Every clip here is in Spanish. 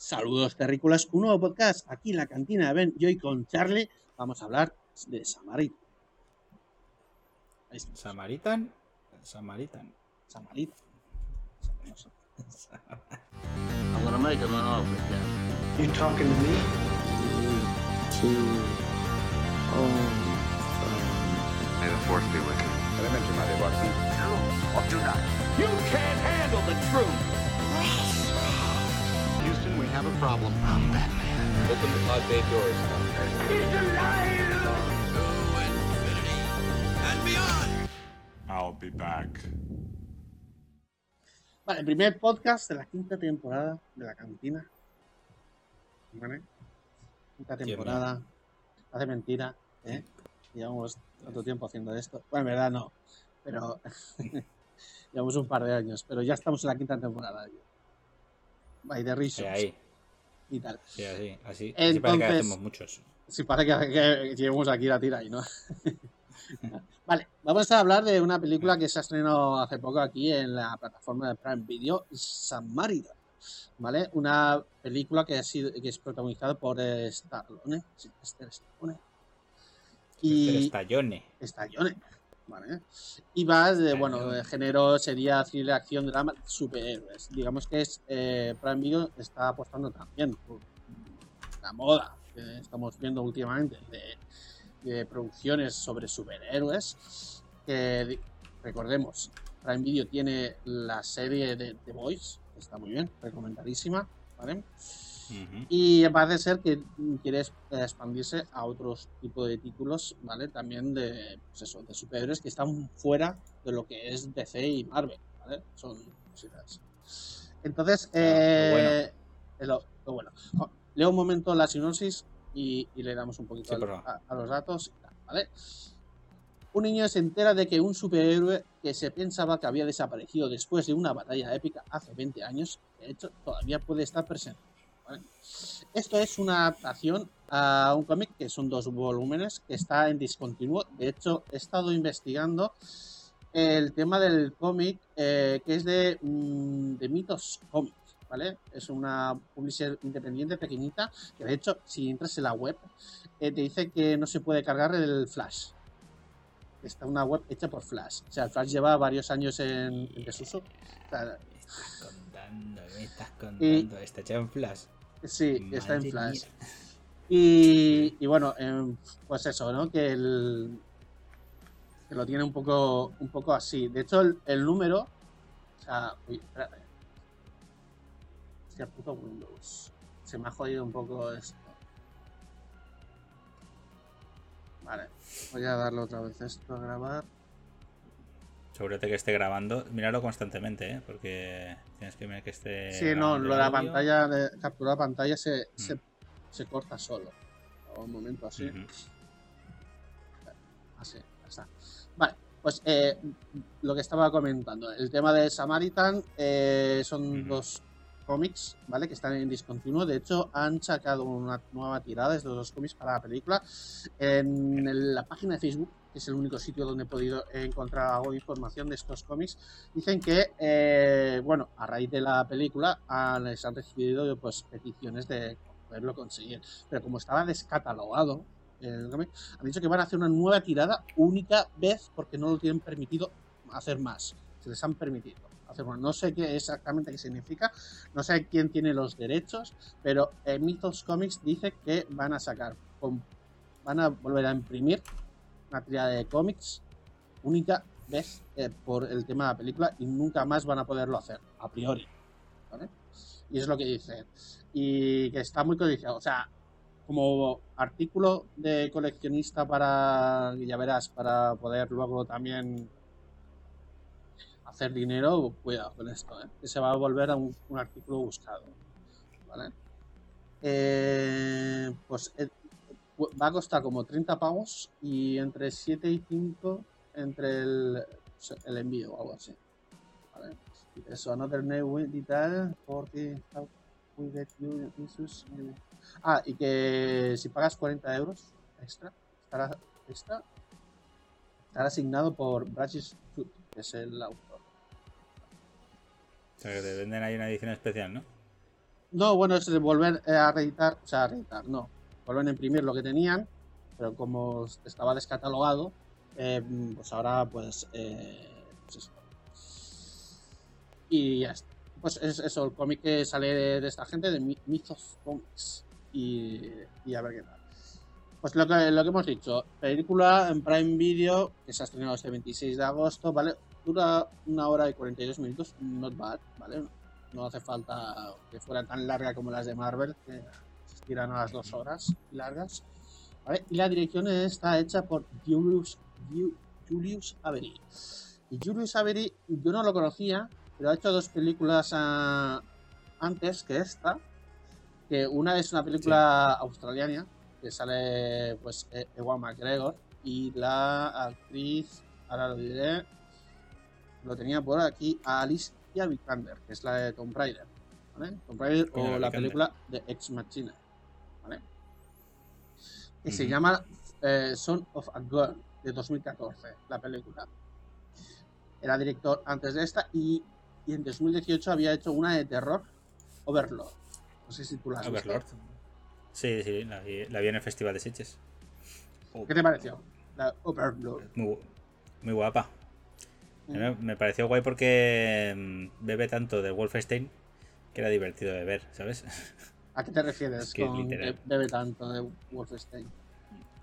Saludos terrícolas, un nuevo podcast aquí en la cantina de Ben. Y hoy con Charlie vamos a hablar de Samaritan. Samaritan. Samaritan. Samaritan. I'm gonna make him an offer, Jack. You talking to me? May the force be with you. Elemente, madre, Watson. Or do not. You can't handle the truth. Have a problem. I'm Batman. Open the pod bay doors. He's alive. I'll be back. Vale, el primer podcast de la quinta temporada de la cantina. ¿Vale? Quinta temporada. Hace mentira, ¿eh? Llevamos tanto tiempo haciendo esto. Bueno, en verdad no. Pero llevamos un par de años. Pero ya estamos en la quinta temporada. By the Reasons ahí. Y tal. Sí, así. Así, así parece que Entonces- hacemos muchos. Sí, parece que, que aquí la tira ahí, ¿no? vale, vamos a hablar de una película que se ha estrenado hace poco aquí en la plataforma de Prime Video, Samaritan. ¿Vale? Una película que, ha sido, que es protagonizada por Stallone. Stallone. Y... Y Estallone. ¿Vale? Y va de, bueno, de género sería thriller, acción, drama, superhéroes. Digamos que es eh, Prime Video está apostando también por la moda que estamos viendo últimamente de, de producciones sobre superhéroes. Que recordemos, Prime Video tiene la serie de The Voice, que está muy bien, recomendadísima. Y parece ser que quiere es- expandirse a otros tipos de títulos, ¿vale? También de, pues eso, de superhéroes que están fuera de lo que es DC y Marvel, ¿vale? Son cositas. Entonces, lo bueno. eh, lo, lo bueno. Leo un momento la sinopsis y, y le damos un poquito Sí, a, a los datos. Un niño se entera de que un superhéroe que se pensaba que había desaparecido después de una batalla épica hace 20 años, de hecho, todavía puede estar presente. Esto es una adaptación a un cómic que son dos volúmenes que está en discontinuo. De hecho, he estado investigando el tema del cómic eh, que es de, mm, de Mitos Comics. ¿Vale? Es una publisher independiente pequeñita que de hecho si entras en la web eh, te dice que no se puede cargar el Flash. Está una web hecha por Flash. O sea, Flash lleva varios años en, en desuso. O sea, Me estás contando, me estás contando. Está hecho en flash. sí, está en Flash. Y, y bueno, em, pues eso, ¿no? Que, el, que lo tiene un poco, un poco así. De hecho, el, el número. O sea, uy, espérate. Hostia, puto Windows. Se me ha jodido un poco esto. Vale, voy a darle otra vez esto a grabar. Asegúrate que esté grabando. Míralo constantemente, ¿eh? Porque tienes que ver que esté. Sí, no, lo de la pantalla, de capturar pantalla se, Mm. se, se corta solo. Un momento así. Así, ya está. Vale, pues eh, lo que estaba comentando, el tema de Samaritan eh, son dos cómics, ¿vale? Que están en discontinuo. De hecho, han sacado una nueva tirada de estos dos cómics para la película en la página de Facebook, que es el único sitio donde he podido encontrar algo información de estos cómics. Dicen que, eh, bueno, a raíz de la película han, les han recibido pues peticiones de poderlo conseguir. Pero como estaba descatalogado, han dicho que van a hacer una nueva tirada única vez porque no lo tienen permitido hacer más. Se les han permitido No sé qué exactamente qué significa, no sé quién tiene los derechos, pero eh, Mythos Comics dice que van a sacar, van a volver a imprimir una tirada de cómics única vez eh, por el tema de la película y nunca más van a poderlo hacer, a priori. Y es lo que dice. Y que está muy codiciado. O sea, como artículo de coleccionista para, ya verás, para poder luego también hacer dinero, cuidado con esto, ¿eh? que se va a volver a un, artículo buscado. ¿Vale? Eh, pues eh, va a costar como 30 pavos y entre 7 y 5 entre el, envío o algo así. Eso, another new detail, 40 we get you. Ah, y que si pagas 40 euros extra, estará, extra, estará asignado por Food, que es el autor. O sea, que te venden ahí una edición especial, ¿no? No, bueno, es volver eh, a reeditar, o sea, a reeditar, no. Vuelven a imprimir lo que tenían, pero como estaba descatalogado, eh, pues ahora, pues, eh, pues eso. Y ya está. Pues es eso, el cómic que sale de, esta gente, de Mythos Comics. Y, y a ver qué tal. Pues lo que, lo que hemos dicho, película en Prime Video, que se ha estrenado este 26 de agosto, ¿vale? Dura una hora y 42 minutos, not bad, ¿vale? No hace falta que fuera tan larga como las de Marvel, que se estiran a las dos horas largas. ¿vale? Y la dirección está hecha por Julius, Ju- Julius Avery. Y Julius Avery, yo no lo conocía, pero ha hecho dos películas ah, antes que esta. Que una es una película australiana, que sale pues E- Ewan McGregor, y la actriz, ahora lo diré, lo tenía por aquí, Alicia Vikander, que es la de Tomb Raider. ¿vale? Tomb Raider o la Vikander. película de Ex Machina. ¿vale? Que se llama eh, Son of a Gun, de 2014, la película. Era director antes de esta y, y en 2018 había hecho una de terror, Overlord. No sé si tú la has visto. Overlord. Sí, sí, la vi, la vi en el Festival de Sitges. ¿Qué te pareció? La Overlord. Muy guapa. Me, me pareció guay porque mm, bebe tanto de Wolfenstein que era divertido de ver, ¿sabes? ¿A qué te refieres Es que con literal. bebe tanto de Wolfenstein?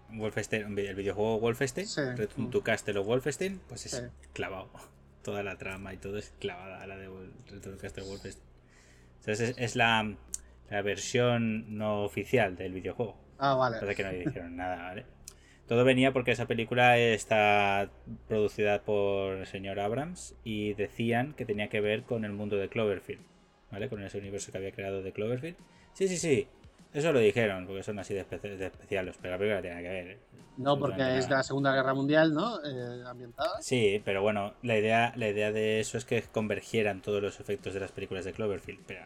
Wolfenstein, el videojuego Wolfenstein, Sí. Return to Castle of Wolfenstein, pues es Sí. clavado. Toda la trama y todo es clavada a la de Return to Castle of Wolfenstein. Entonces es, es la, la versión no oficial del videojuego. Ah, vale. Pasa que no dijeron nada, ¿vale? Todo venía porque esa película está producida por el señor Abrams y decían que tenía que ver con el mundo de Cloverfield, ¿vale? Con ese universo que había creado de Cloverfield. Sí, sí, sí. Eso lo dijeron, porque son así de, espe- de especiales, pero la película tiene que ver. No, porque es de la Segunda Guerra Mundial, ¿no? Eh, ambientada. Sí, pero bueno, la idea, la idea de eso es que convergieran todos los efectos de las películas de Cloverfield, pero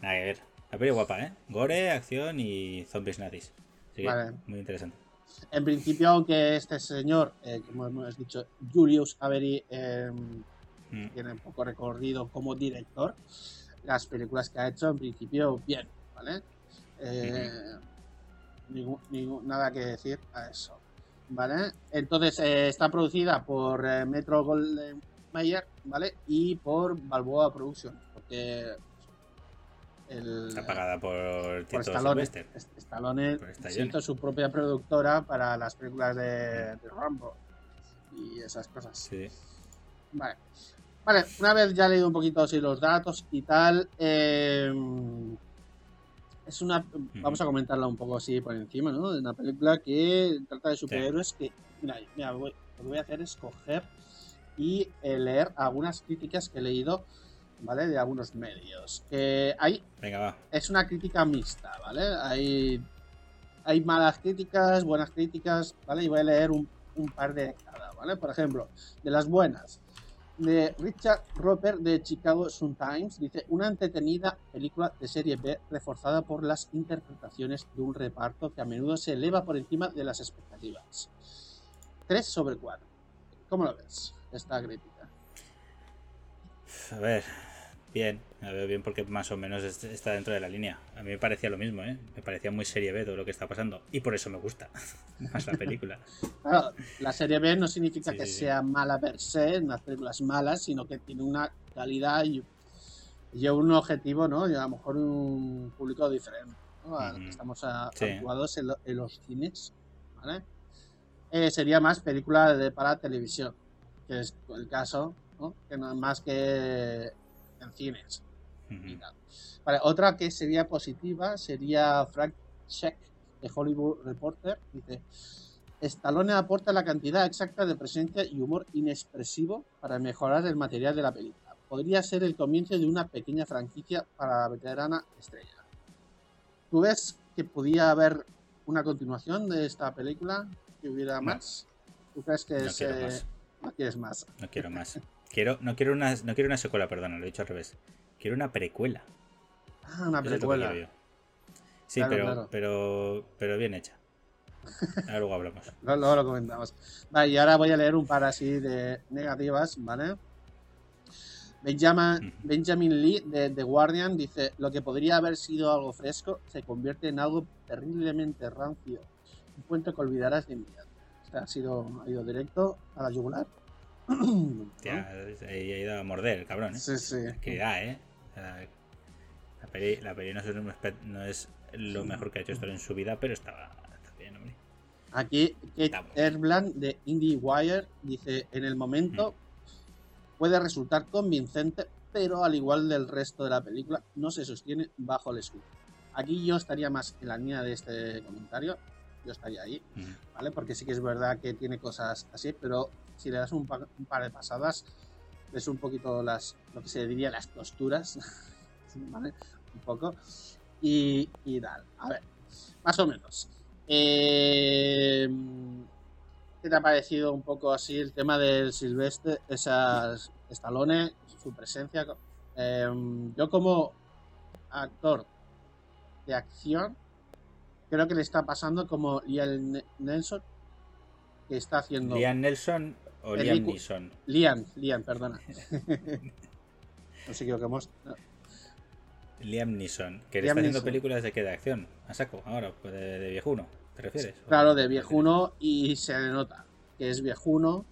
nada que ver. La peli guapa, ¿eh? Gore, acción y zombies nazis. Así que, Vale. muy interesante. En principio, aunque este señor, eh, como hemos dicho, Julius Avery, eh, Mm. tiene poco recorrido como director, las películas que ha hecho, en principio, bien, ¿vale? Eh, ningún- ningún- nada que decir a eso, ¿vale? Entonces, eh, está producida por eh, Metro Golden Mayer, ¿vale? Y por Balboa Productions, porque el, Está pagada por por Tito Stallone. Stallone hizo su propia productora para las películas de, de Rambo y esas cosas. Sí. Vale. Vale, una vez ya he leído un poquito así los datos y tal, eh, es una, vamos a comentarla un poco así por encima, ¿no? De una película que trata de superhéroes que, mira, mira, voy- lo que voy a hacer es coger y eh, leer algunas críticas que he leído, ¿vale? De algunos medios. Que hay Venga, va. es una crítica mixta, ¿vale? Hay, hay malas críticas, buenas críticas, ¿vale? Y voy a leer un, un par de cada, ¿vale? Por ejemplo, de las buenas. De Richard Roper de Chicago Sun-Times dice una entretenida película de serie B reforzada por las interpretaciones de un reparto que a menudo se eleva por encima de las expectativas. 3 sobre 4. ¿Cómo lo ves? Esta crítica. A ver, bien. La veo bien porque más o menos es- está dentro de la línea. A mí me parecía lo mismo, ¿eh? Me parecía muy serie B todo lo que está pasando. Y por eso me gusta más la película. Claro, la serie B no significa Sí, que sí, sí. sea mala per se, unas películas malas, sino que tiene una calidad y, y un objetivo, ¿no? Y a lo mejor un público diferente, ¿no? Que Ujú. estamos a- habituados en, lo- en los cines, ¿vale? Eh, sería más película de, para televisión, que es el caso, ¿no? Que no es más que en cines y Ujú. tal. Vale, otra que sería positiva sería Frank Sheck de Hollywood Reporter. Dice: Stallone aporta la cantidad exacta de presencia y humor inexpresivo para mejorar el material de la película. Podría ser el comienzo de una pequeña franquicia para la veterana estrella. ¿Tú ves que podía haber una continuación de esta película? ¿Que hubiera No. más? ¿Tú crees que No es, quiero eh, más. no quieres más? No quiero más. Quiero, no, quiero una, no quiero una secuela, perdona, lo he dicho al revés. Quiero una precuela. Ah, una Eso precuela. Sí, Claro, pero, claro. pero pero bien hecha. Ahora luego hablamos. Luego lo comentamos. Vale, y ahora voy a leer un par así de negativas, ¿vale? Benjamin, Benjamin Lee de The Guardian dice: Lo que podría haber sido algo fresco se convierte en algo terriblemente rancio. Un cuento que olvidarás de inmediato. Este ha sido ha ido directo a la yugular. Tía, ahí ha ido a morder el cabrón, ¿eh? Sí, sí. Que da, ¿eh? La peli, la peli no, es, no es lo mejor que ha hecho esto en su vida, pero estaba, está bien, hombre. Aquí Kate. Erbland de IndieWire dice, en el momento puede resultar convincente, pero al igual del resto de la película, no se sostiene bajo el escudo. Aquí yo estaría más en la línea de este comentario, yo estaría ahí, Ujú. ¿vale? Porque sí que es verdad que tiene cosas así, pero si le das un, pa- un par de pasadas, ves un poquito las, lo que se diría las costuras. Un poco. Y, y tal. A ver, más o menos. Eh, ¿Qué te ha parecido un poco así el tema del Silvestre, esas Stallone, su presencia? Eh, yo como actor de acción, creo que le está pasando como Liam Ne- Nelson, que está haciendo... ¿Liam Nelson o El Liam Neeson? Liam, Liam, perdona. no sé equivocamos. No, Liam Neeson, que le está haciendo Neeson. películas de qué, de acción, a saco, ahora, pues de, de viejuno, ¿te refieres? Claro, ¿O de viejuno y se le nota que es viejuno.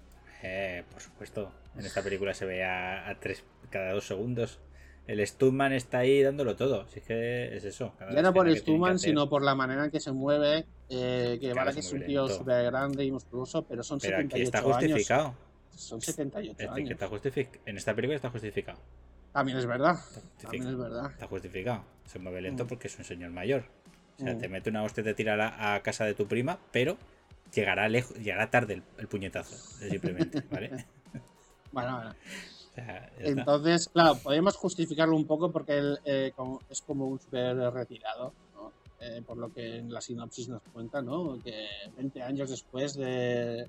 Eh, por supuesto. En esta película se ve a, a tres cada dos segundos. El Stuntman está ahí dándolo todo. Si es que es eso. Ya no por Stuman, hacer. sino por la manera en que se mueve. eh, que Claro, vale que es un tío súper grande y musculoso, pero son Pero aquí 78 está años. justificado. Son 78 Este que años. está justific- En esta película está justificado. También es verdad. Está También es verdad. Está justificado. Se mueve lento Mm. porque es un señor mayor. O sea, Mm. te mete una hostia y te tira a, la- a casa de tu prima, pero llegará lejos, llegará tarde el, el puñetazo. Simplemente, ¿vale? Bueno, bueno. Entonces, claro, podemos justificarlo un poco porque él eh, es como un super retirado, ¿no? Eh, por lo que en la sinopsis nos cuenta, ¿no? Que 20 años después de,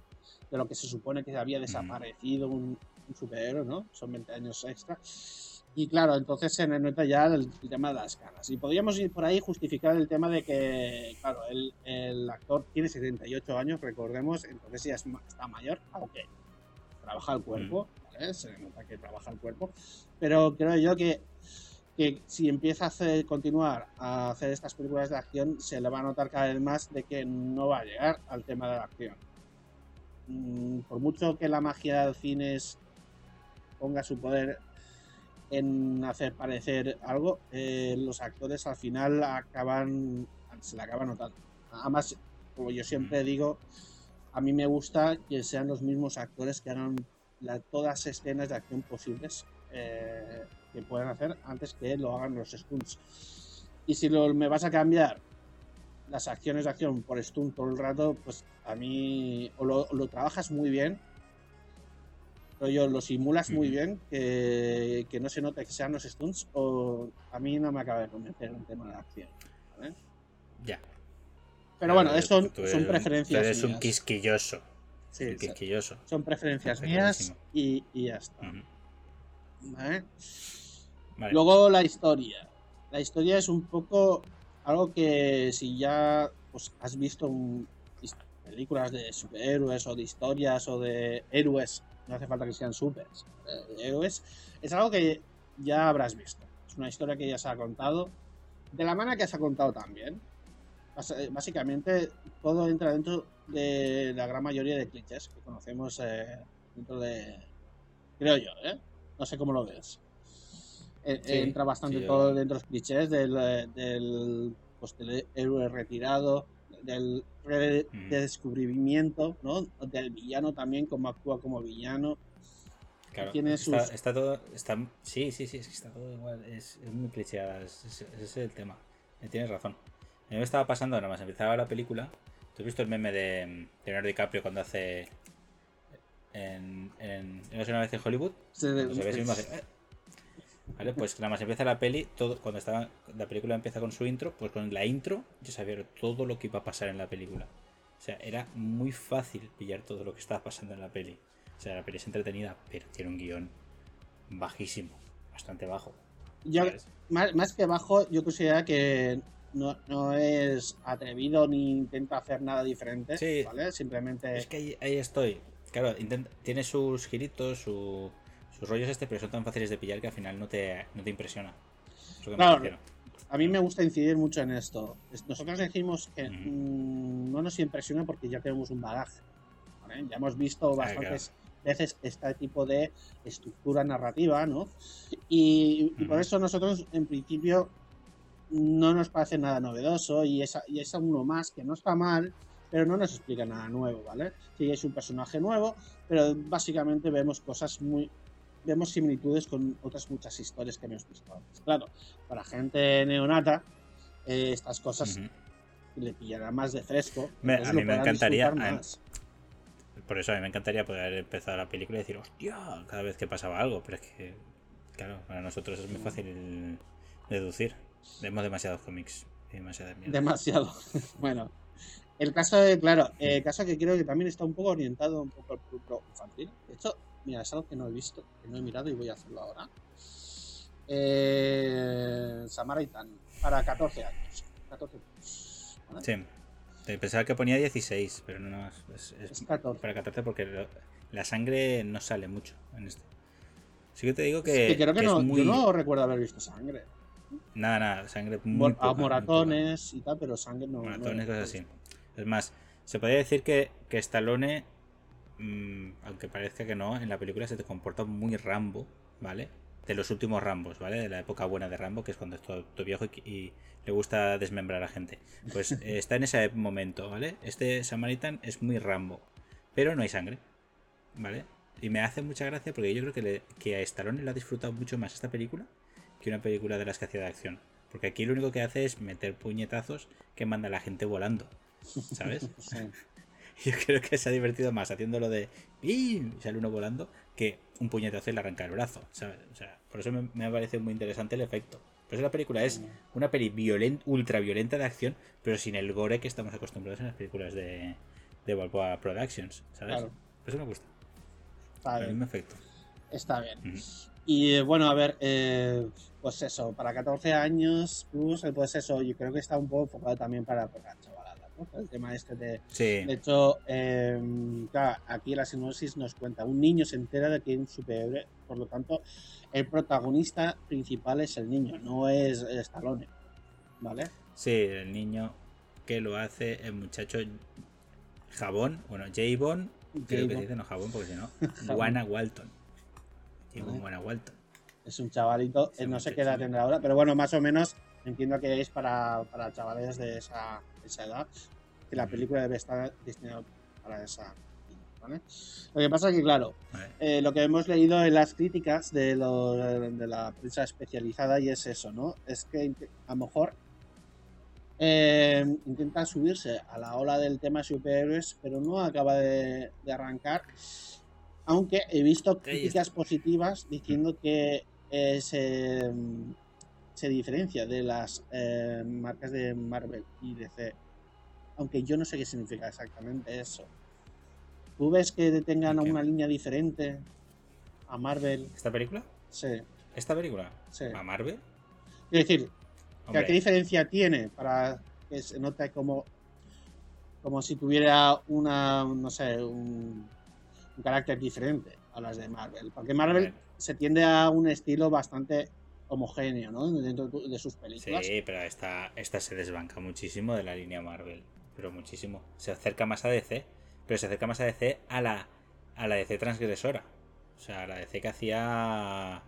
de lo que se supone que había desaparecido un, un superhéroe, ¿no? Son 20 años extra. Y claro, entonces se nota ya el, el tema de las caras. Y podríamos ir por ahí justificar el tema de que, claro, el, el actor tiene 78 años, recordemos, entonces ya es está mayor, aunque trabaja el cuerpo, Se nota que trabaja el cuerpo. Pero creo yo que, que si empieza a hacer, continuar a hacer estas películas de acción, se le va a notar cada vez más de que no va a llegar al tema de la acción. Mm, Por mucho que la magia del cine es- ponga su poder en hacer parecer algo, eh, los actores al final acaban se le acaba notando. Además, como yo siempre digo, a mí me gusta que sean los mismos actores que hagan la- todas las escenas de acción posibles eh, que puedan hacer antes que lo hagan los stunts. Y si lo, me vas a cambiar las acciones de acción por stunt todo el rato, pues a mí o lo, lo trabajas muy bien, yo lo simulas muy bien, que, que no se note que sean los stunts, o a mí no me acaba de convencer el tema de la acción. ¿vale? Ya. Pero bueno, eso son, preferencias. tú eres un quisquilloso. Sí, quisquilloso. Son preferencias mías y, y ya está. Ujú. ¿vale? Vale. Luego la historia. La historia es un poco algo que si ya pues, has visto un- películas de superhéroes o de historias o de héroes, no hace falta que sean supers, eh, héroes, es algo que ya habrás visto. Es una historia que ya se ha contado, de la manera que se ha contado también. Eh, Básicamente todo entra dentro de la gran mayoría de clichés que conocemos eh, dentro de... Creo yo, ¿eh? No sé cómo lo ves. Eh, Sí, entra bastante sí, todo dentro de los clichés del, eh, del, pues, del héroe retirado, del Mm. redescubrimiento, ¿no? Del villano también, cómo actúa como villano. Claro, tiene está, sus- está todo. Está, sí, sí, sí, está todo igual. Es, es muy clicheada. es- es- Ese es el tema. Eh, Tienes razón. A mí me estaba pasando, nada más empezaba la película. ¿Tú has visto el meme de mm, Leonardo DiCaprio cuando hace. En. en ¿no una vez en Hollywood? Cuando se ve sí mismo hace, "Eh". Vale, pues nada más empieza la peli, todo, cuando estaba, la película empieza con su intro, pues con la intro yo sabía todo lo que iba a pasar en la película. O sea, era muy fácil pillar todo lo que estaba pasando en la peli. O sea, la peli es entretenida, pero tiene un guion bajísimo, bastante bajo. Yo, más que bajo, yo considero que no, no es atrevido ni intenta hacer nada diferente, Sí. ¿vale? Simplemente... Es que ahí, ahí estoy. Claro, intenta- tiene sus giritos, su- Sus rollos este, pero son tan fáciles de pillar que al final no te, no te impresiona. Claro. A mí me gusta incidir mucho en esto. Es- Nosotros decimos que mm, no nos impresiona porque ya tenemos un bagaje. ¿vale? Ya hemos visto Ah, bastantes veces este tipo de estructura narrativa, ¿no? Y, y por eso nosotros, en principio, no nos parece nada novedoso y es, y es uno más que no está mal, pero no nos explica nada nuevo, ¿vale? Sí, es un personaje nuevo, pero básicamente vemos cosas muy. Vemos similitudes con otras muchas historias que hemos visto antes. Claro, para gente neonata, eh, estas cosas le pillará más de fresco. Me- a mí me encantaría, a-. Por eso a mí me encantaría poder empezar la película y decir, hostia, cada vez que pasaba algo. Pero es que, claro, para nosotros es muy fácil deducir. Vemos demasiados cómics mierdas. Demasiado. bueno, el caso de, claro, el caso que creo que también está un poco orientado un poco al público infantil. De hecho, mira, es algo que no he visto, que no he mirado y voy a hacerlo ahora. Eh, Samaritan, para 14 años. 14 años, ¿vale? Sí. Pensaba que ponía 16, pero no, es, es Es 14. para 14 porque lo- la sangre no sale mucho en este. Sí que te digo Es que, que creo que, que no, es muy... yo no recuerdo haber visto sangre. Nada, nada, sangre muy poca, a muy moratones y tal, pero sangre no. poca. no- Moratones, cosas así. Es más, se podría decir que, que Stallone, mm, aunque parezca que no, en la película se te comporta muy Rambo, ¿vale? De los últimos Rambos, ¿vale? De la época buena de Rambo, que es cuando es todo, todo viejo y, y le gusta desmembrar a gente. Pues eh, está en ese momento, ¿vale? Este Samaritan es muy Rambo, pero no hay sangre, ¿vale? Y me hace mucha gracia porque yo creo que, le- que a Stallone le ha disfrutado mucho más esta película que una película de las que hacía de acción. Porque aquí lo único que hace es meter puñetazos que manda a la gente volando, ¿sabes? Sí. Yo creo que se ha divertido más haciéndolo de ¡Pim! y sale uno volando que un puñetazo y le arranca el brazo, ¿sabes? O sea, por eso me, parecido muy interesante el efecto. Por eso la película es una peli violent, ultra violenta de acción, pero sin el gore que estamos acostumbrados en las películas de, de Productions, ¿sabes? Claro. Por eso me gusta. Está El mismo efecto. Está bien. Y bueno, a ver, eh, pues eso, para 14 años, plus, eh, pues eso, yo creo que está un poco enfocado también para, para la chavalada, ¿no? El tema este de... Sí, De hecho, eh, claro, aquí la sinopsis nos cuenta, un niño se entera de que hay un superhéroe, por lo tanto, el protagonista principal es el niño, no es Stallone, ¿vale? sí, el niño que lo hace, el muchacho Jabón, bueno, J-Bon, creo que se dice, no Jabón, porque si no. Juana Walton. Es un chavalito, Sí, eh, no sé qué edad tendrá ahora, pero bueno, más o menos entiendo que es para, para chavales de esa, de esa edad, que la película debe estar destinada para esa ¿vale? Lo que pasa es que, claro, Vale. eh, lo que hemos leído en las críticas de, lo- de la prensa especializada y es eso, ¿no? Es que a lo mejor eh, intenta subirse a la ola del tema superhéroes, pero no acaba de, de arrancar. Aunque he visto críticas positivas diciendo que eh, se, se diferencia de las eh, marcas de Marvel y DC. Aunque yo no sé qué significa exactamente eso. ¿Tú ves que tengan Ok. una línea diferente a Marvel? ¿Esta película? Sí, ¿Esta película? sí. ¿A Marvel? Quiero decir, ¿qué, Hombre, ¿qué diferencia tiene para que se note como, como si tuviera una, no sé, un, un carácter diferente a las de Marvel? Porque Marvel se tiende a un estilo bastante homogéneo, ¿no? Dentro de sus películas. Sí, pero esta, esta se desbanca muchísimo de la línea Marvel. Pero muchísimo. Se acerca más a DC. Pero se acerca más a DC a la, a la DC transgresora. O sea, a la DC que hacía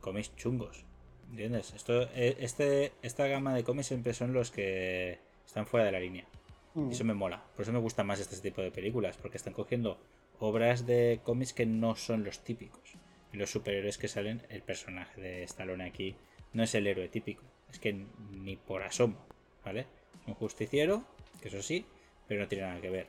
cómics chungos. ¿Entiendes? Esto, eh, este, esta gama de cómics siempre son los que están fuera de la línea. Mm. Y eso me mola. Por eso me gusta más este tipo de películas. Porque están cogiendo obras de cómics que no son los típicos. Los superhéroes que salen, el personaje de Stallone aquí no es el héroe típico. Es que ni por asomo. ¿Vale? Un justiciero, que eso sí, pero no tiene nada que ver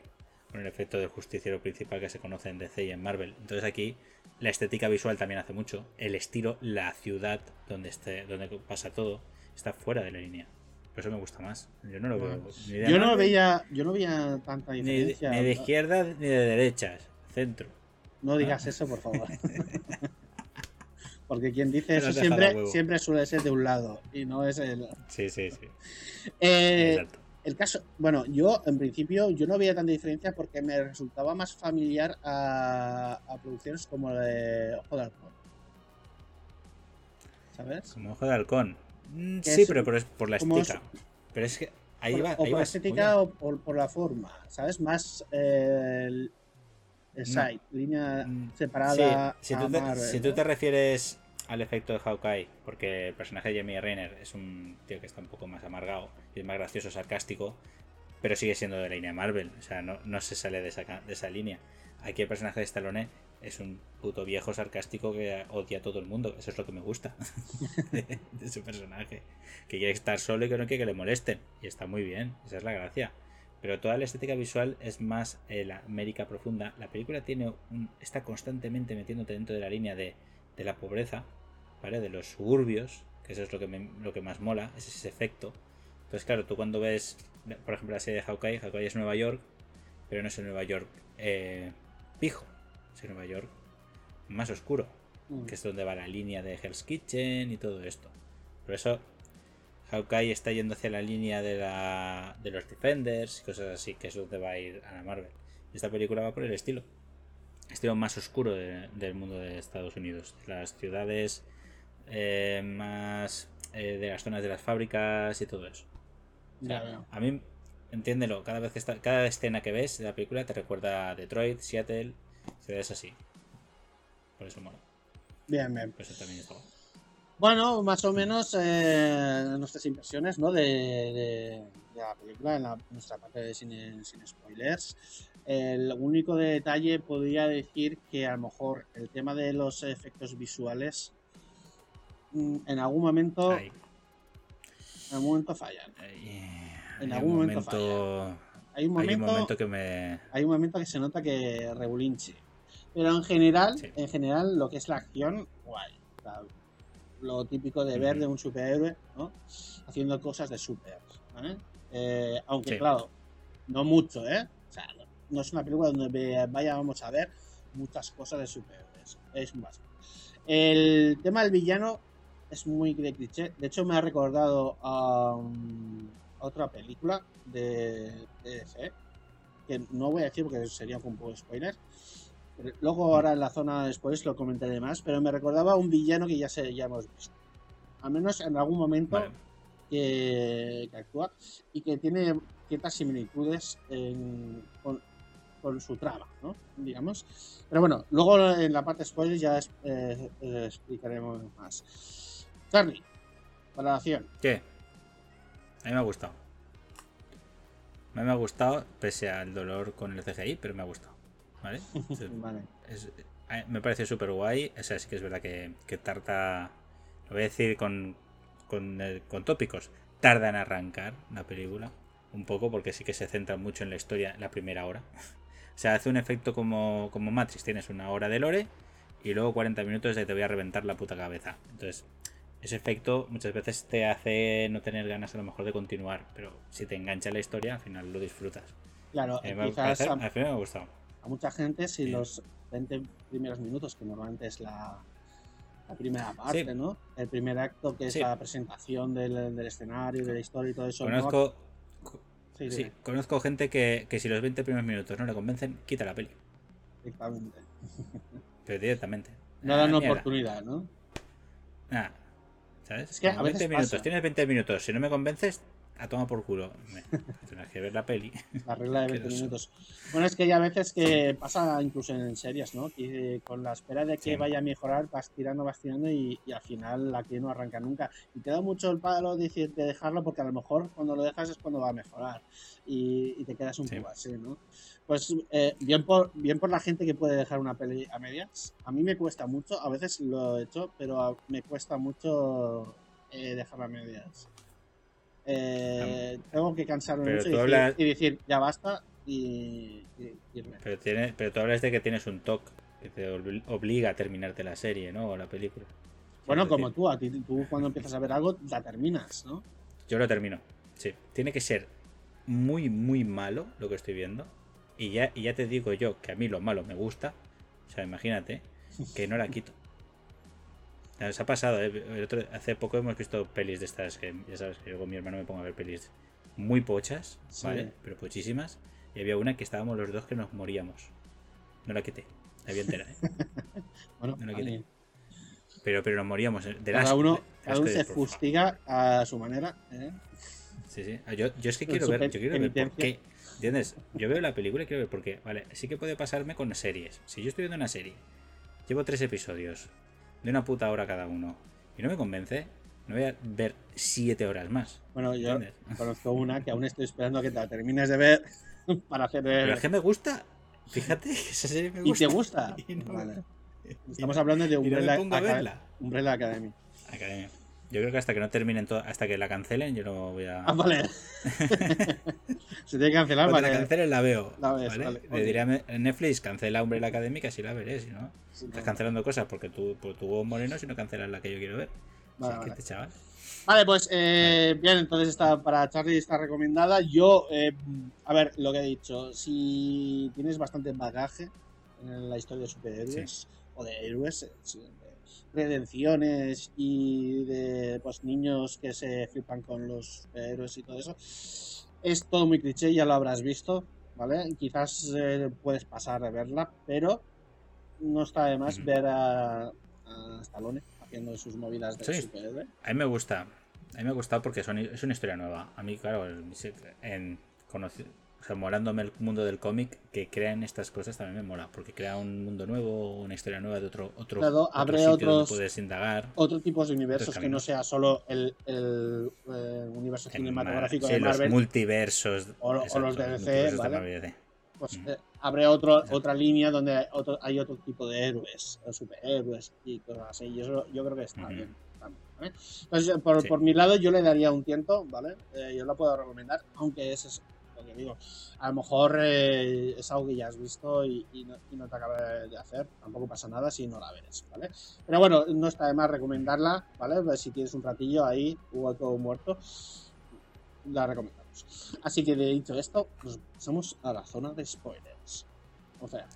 con el efecto del justiciero principal que se conoce en DC y en Marvel. Entonces aquí la estética visual también hace mucho. El estilo, la ciudad donde, esté, donde pasa todo, está fuera de la línea. Por eso me gusta más. Yo no lo veo. ni de Yo no veía, yo no veía tanta ni, diferencia. ni de ¿no? izquierda ni de derechas. Centro. No digas eso, por favor. Porque quien dice eso siempre, siempre suele ser de un lado y no es el. Sí, sí, sí. Eh, Exacto. el caso, bueno, yo en principio yo no veía tanta diferencia porque me resultaba más familiar a, a producciones como la de Ojo de Halcón. ¿sabes? Como ojo de halcón. Mm, sí, es- pero por, por la estética. Pero es que ahí Por- va. o por la estética o por, por la forma, ¿sabes? Más eh, el, side, línea bien. Mm, separada. sí, si, tú te, si tú ¿no? te refieres al efecto de Hawkeye, porque el personaje de Jamie Renner es un tío que está un poco más amargado y es más gracioso, sarcástico, pero sigue siendo de la línea Marvel, o sea, no, no se sale de esa, de esa línea. Aquí el personaje de Stallone es un puto viejo sarcástico que odia a todo el mundo, eso es lo que me gusta de, de su personaje, que quiere estar solo y que no quiere que le molesten, y está muy bien, esa es la gracia. Pero toda la estética visual es más eh, la América profunda. La película tiene un, está constantemente metiéndote dentro de la línea de, de la pobreza, ¿vale? De los suburbios, que eso es lo que, me- lo que más mola, es ese efecto. Entonces, claro, tú cuando ves, por ejemplo, la serie de Hawkeye, Hawkeye es Nueva York, pero no es el Nueva York eh, pijo, es el Nueva York más oscuro, Mm. que es donde va la línea de Hell's Kitchen y todo esto. Por eso Hawkeye está yendo hacia la línea de, la, de los Defenders y cosas así, que es donde va a ir a la Marvel. Esta película va por el estilo. Estilo más oscuro de- del mundo de Estados Unidos. Las ciudades eh, más eh, de las zonas de las fábricas y todo eso. O sea, Ya veo. a mí, entiéndelo, cada vez que está, cada escena que ves de la película te recuerda a Detroit, Seattle, ciudades así. Por eso mola. Bien, bien. Por eso también está guay. Bueno, más o menos eh, nuestras impresiones ¿no? de, de- de la película en la- nuestra parte de sin, sin spoilers. El único detalle podría decir que a lo mejor el tema de los efectos visuales mm, en algún momento Ahí. en algún momento fallan. En Hay algún un momento momento, Hay un hay un momento, momento que me. hay un momento que se nota que regulinche. Pero en general, Sí. en general, lo que es la acción, guay. Sea, lo típico de ver de un superhéroe, ¿no? Haciendo cosas de super, ¿vale? Eh, aunque, Sí. claro, no mucho, ¿eh? O sea, no, es una película donde vayamos a ver muchas cosas de superhéroes. Es más. El tema del villano es muy de cliché. De hecho, me ha recordado a, um, a otra película de, de DC, que no voy a decir porque sería un poco spoiler. Luego ahora en la zona de spoilers lo comentaré más, pero me recordaba a un villano que ya, se, ya hemos visto. Al menos en algún momento Vale. que, que actúa y que tiene ciertas similitudes en- con, con su trama, ¿no? Digamos. Pero bueno, luego en la parte spoilers ya es- eh, eh, explicaremos más. Charlie, valoración. ¿Qué? A mí me ha gustado. A mí me ha gustado, pese al dolor con el CGI, pero me ha gustado. ¿Vale? Es- Vale. es- eh, me parece súper guay. O sea, sí que es verdad que, que tarta. Lo voy a decir con, con, eh, con tópicos. Tarda en arrancar la película. Un poco, porque sí que se centra mucho en la historia en la primera hora. O sea, hace un efecto como, como Matrix. Tienes una hora de lore y luego 40 minutos de te voy a reventar la puta cabeza. Entonces, ese efecto muchas veces te hace no tener ganas a lo mejor de continuar. Pero si te engancha la historia, al final lo disfrutas. Claro, Eh, quizás a, al final me ha gustado. A mucha gente si Sí. los 20 primeros minutos, que normalmente es la, la primera parte, Sí. ¿no? El primer acto que es Sí. la presentación del, del escenario, de la historia y todo eso. ¿no? Conozco, Sí, Sí, sí, conozco gente que, que si los 20 primeros minutos no le convencen, quita la peli. directamente. Pero directamente. No Ah, dan mierda. oportunidad, ¿no? Nada. ¿Sabes? Es que a veces 20 minutos. pasa. Tienes 20 minutos. Si no me convences, a tomar por culo. Tienes que ver la peli. La regla de 20 Asqueroso. minutos. Bueno, es que ya a veces que pasa incluso en series, ¿no? Que eh, con la espera de que Sí. vaya a mejorar, vas tirando, vas tirando y, y al final la que no arranca nunca. Y te da mucho el palo de, decir- de dejarlo porque a lo mejor cuando lo dejas es cuando va a mejorar. Y, y te quedas un Sí. poco así, ¿no? Pues eh, bien, por, bien por la gente que puede dejar una peli a medias. A mí me cuesta mucho, a veces lo he hecho, pero a- me cuesta mucho eh, dejarla a medias. Eh, tengo que cansarme Pero mucho y decir, hablas- y decir, ya basta y, y irme. Pero, tiene, pero tú hablas de que tienes un TOC que te obli- obliga a terminarte la serie, ¿no? O la película. Bueno, como decir, tú, a ti, tú cuando empiezas a ver algo, la terminas, ¿no? Yo lo termino. Sí. Tiene que ser muy, muy malo lo que estoy viendo. Y ya, y ya te digo yo que a mí lo malo me gusta. O sea, imagínate que no la quito. Nos ha pasado, ¿eh? Otro- hace poco hemos visto pelis de estas que ya sabes que yo con mi hermano me pongo a ver pelis muy pochas, Sí. ¿vale? Pero pochísimas. Y había una que estábamos los dos que nos moríamos. No la quité. La vi entera, ¿eh? Bueno, No vale. Pero, pero nos moríamos de Cada asco, uno, de cada uno y se fustiga a su manera. ¿eh? Sí, sí. Ah, Yo, yo es que quiero ver, yo quiero ver por qué. ¿Entiendes? Yo veo la película y quiero ver por qué. Vale, sí que puede pasarme con series. Si yo estoy viendo una serie, llevo tres episodios de una puta hora cada uno y no me convence, no voy a ver siete horas más. Bueno, yo ¿Entiendes? conozco una que aún estoy esperando a que te la termines de ver para hacer el- Pero es que me gusta. Fíjate, esa serie me ¿Y gusta. te gusta? Y no- Vale. y Estamos hablando de y no me Umbrella, pongo a Aca- verla. Umbrella Academy. Yo creo que hasta que no terminen hasta que la cancelen, yo no voy a. Ah, vale. Se tiene que cancelar, Cuando la vale. cancelen la veo. La ves, ¿vale? vale, Le diré a Netflix, cancela Umbrella Academy, que así la veré, si no. Sí, Estás no. cancelando cosas porque tú, por tu huevo moreno, si no cancelas la que yo quiero ver. Vale, este. Vale, pues eh, bien, entonces está para Charlie está recomendada. Yo, eh, a ver, lo que he dicho, si tienes bastante bagaje en la historia de superhéroes o de héroes, eh, sí, redenciones y de pues niños que se flipan con los superhéroes y todo eso, es todo muy cliché, ya lo habrás visto, ¿vale? Quizás eh, puedes pasar a verla, pero no está de más ver a, a Stallone haciendo sus movidas de Sí. superhéroe. A mí me gusta. A mí me ha gustado porque son, es una historia nueva. A mí, claro, el- en, conoci- o sea, molándome el mundo del cómic, que crean estas cosas también me mola. Porque crea un mundo nuevo, una historia nueva de otro, otro, Claro, otro abre sitio donde otros- puedes indagar. otro tipo de universos Otros que no sea solo el, el, eh, universo cinematográfico sí, de los Marvel, multiversos. O o los multiversos. Marvel y DC. pues Mm. eh, abre otro, Exacto. otra línea donde hay otro, hay otro tipo de héroes, o superhéroes y cosas así. Y eso yo creo que está Ujú. bien. también, ¿vale? Entonces, por, Sí. por mi lado, yo le daría un tiento, ¿vale? Eh, yo la puedo recomendar, aunque es lo que digo. A lo mejor eh, es algo que ya has visto y, y no, y no te acaba de hacer. Tampoco pasa nada si no la ves, ¿vale? Pero bueno, no está de más recomendarla, ¿vale? Pues si tienes un ratillo ahí, hueco o muerto, la recomendamos. Así que de dicho esto, nos pasamos a la zona de spoilers. O sea,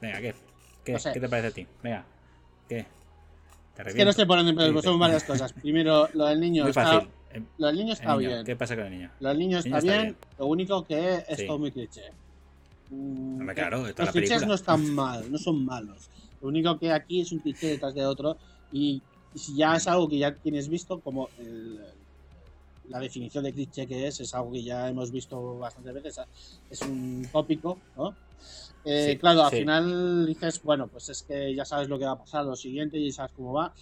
Venga, ¿qué? ¿Qué, No sé. ¿Qué te parece a ti? Venga, ¿qué? ¿Te es que no sé por dónde empezar, Sí, son varias cosas. Primero, lo del niño Muy está, fácil. Lo del niño está niño, bien. ¿Qué pasa con el niño? Lo del niño está, niño está bien, bien. lo único que es Sí. todo muy cliché. Mm, Hombre, que claro, de toda los la clichés no están mal, no son malos. Lo único que aquí es un cliché detrás de otro y, y si ya es algo que ya tienes visto, como el- la definición de cliché que es, es algo que ya hemos visto bastantes veces, es un tópico, ¿no? Eh, Sí, claro, al sí. final dices, bueno, pues es que ya sabes lo que va a pasar, lo siguiente y sabes cómo va.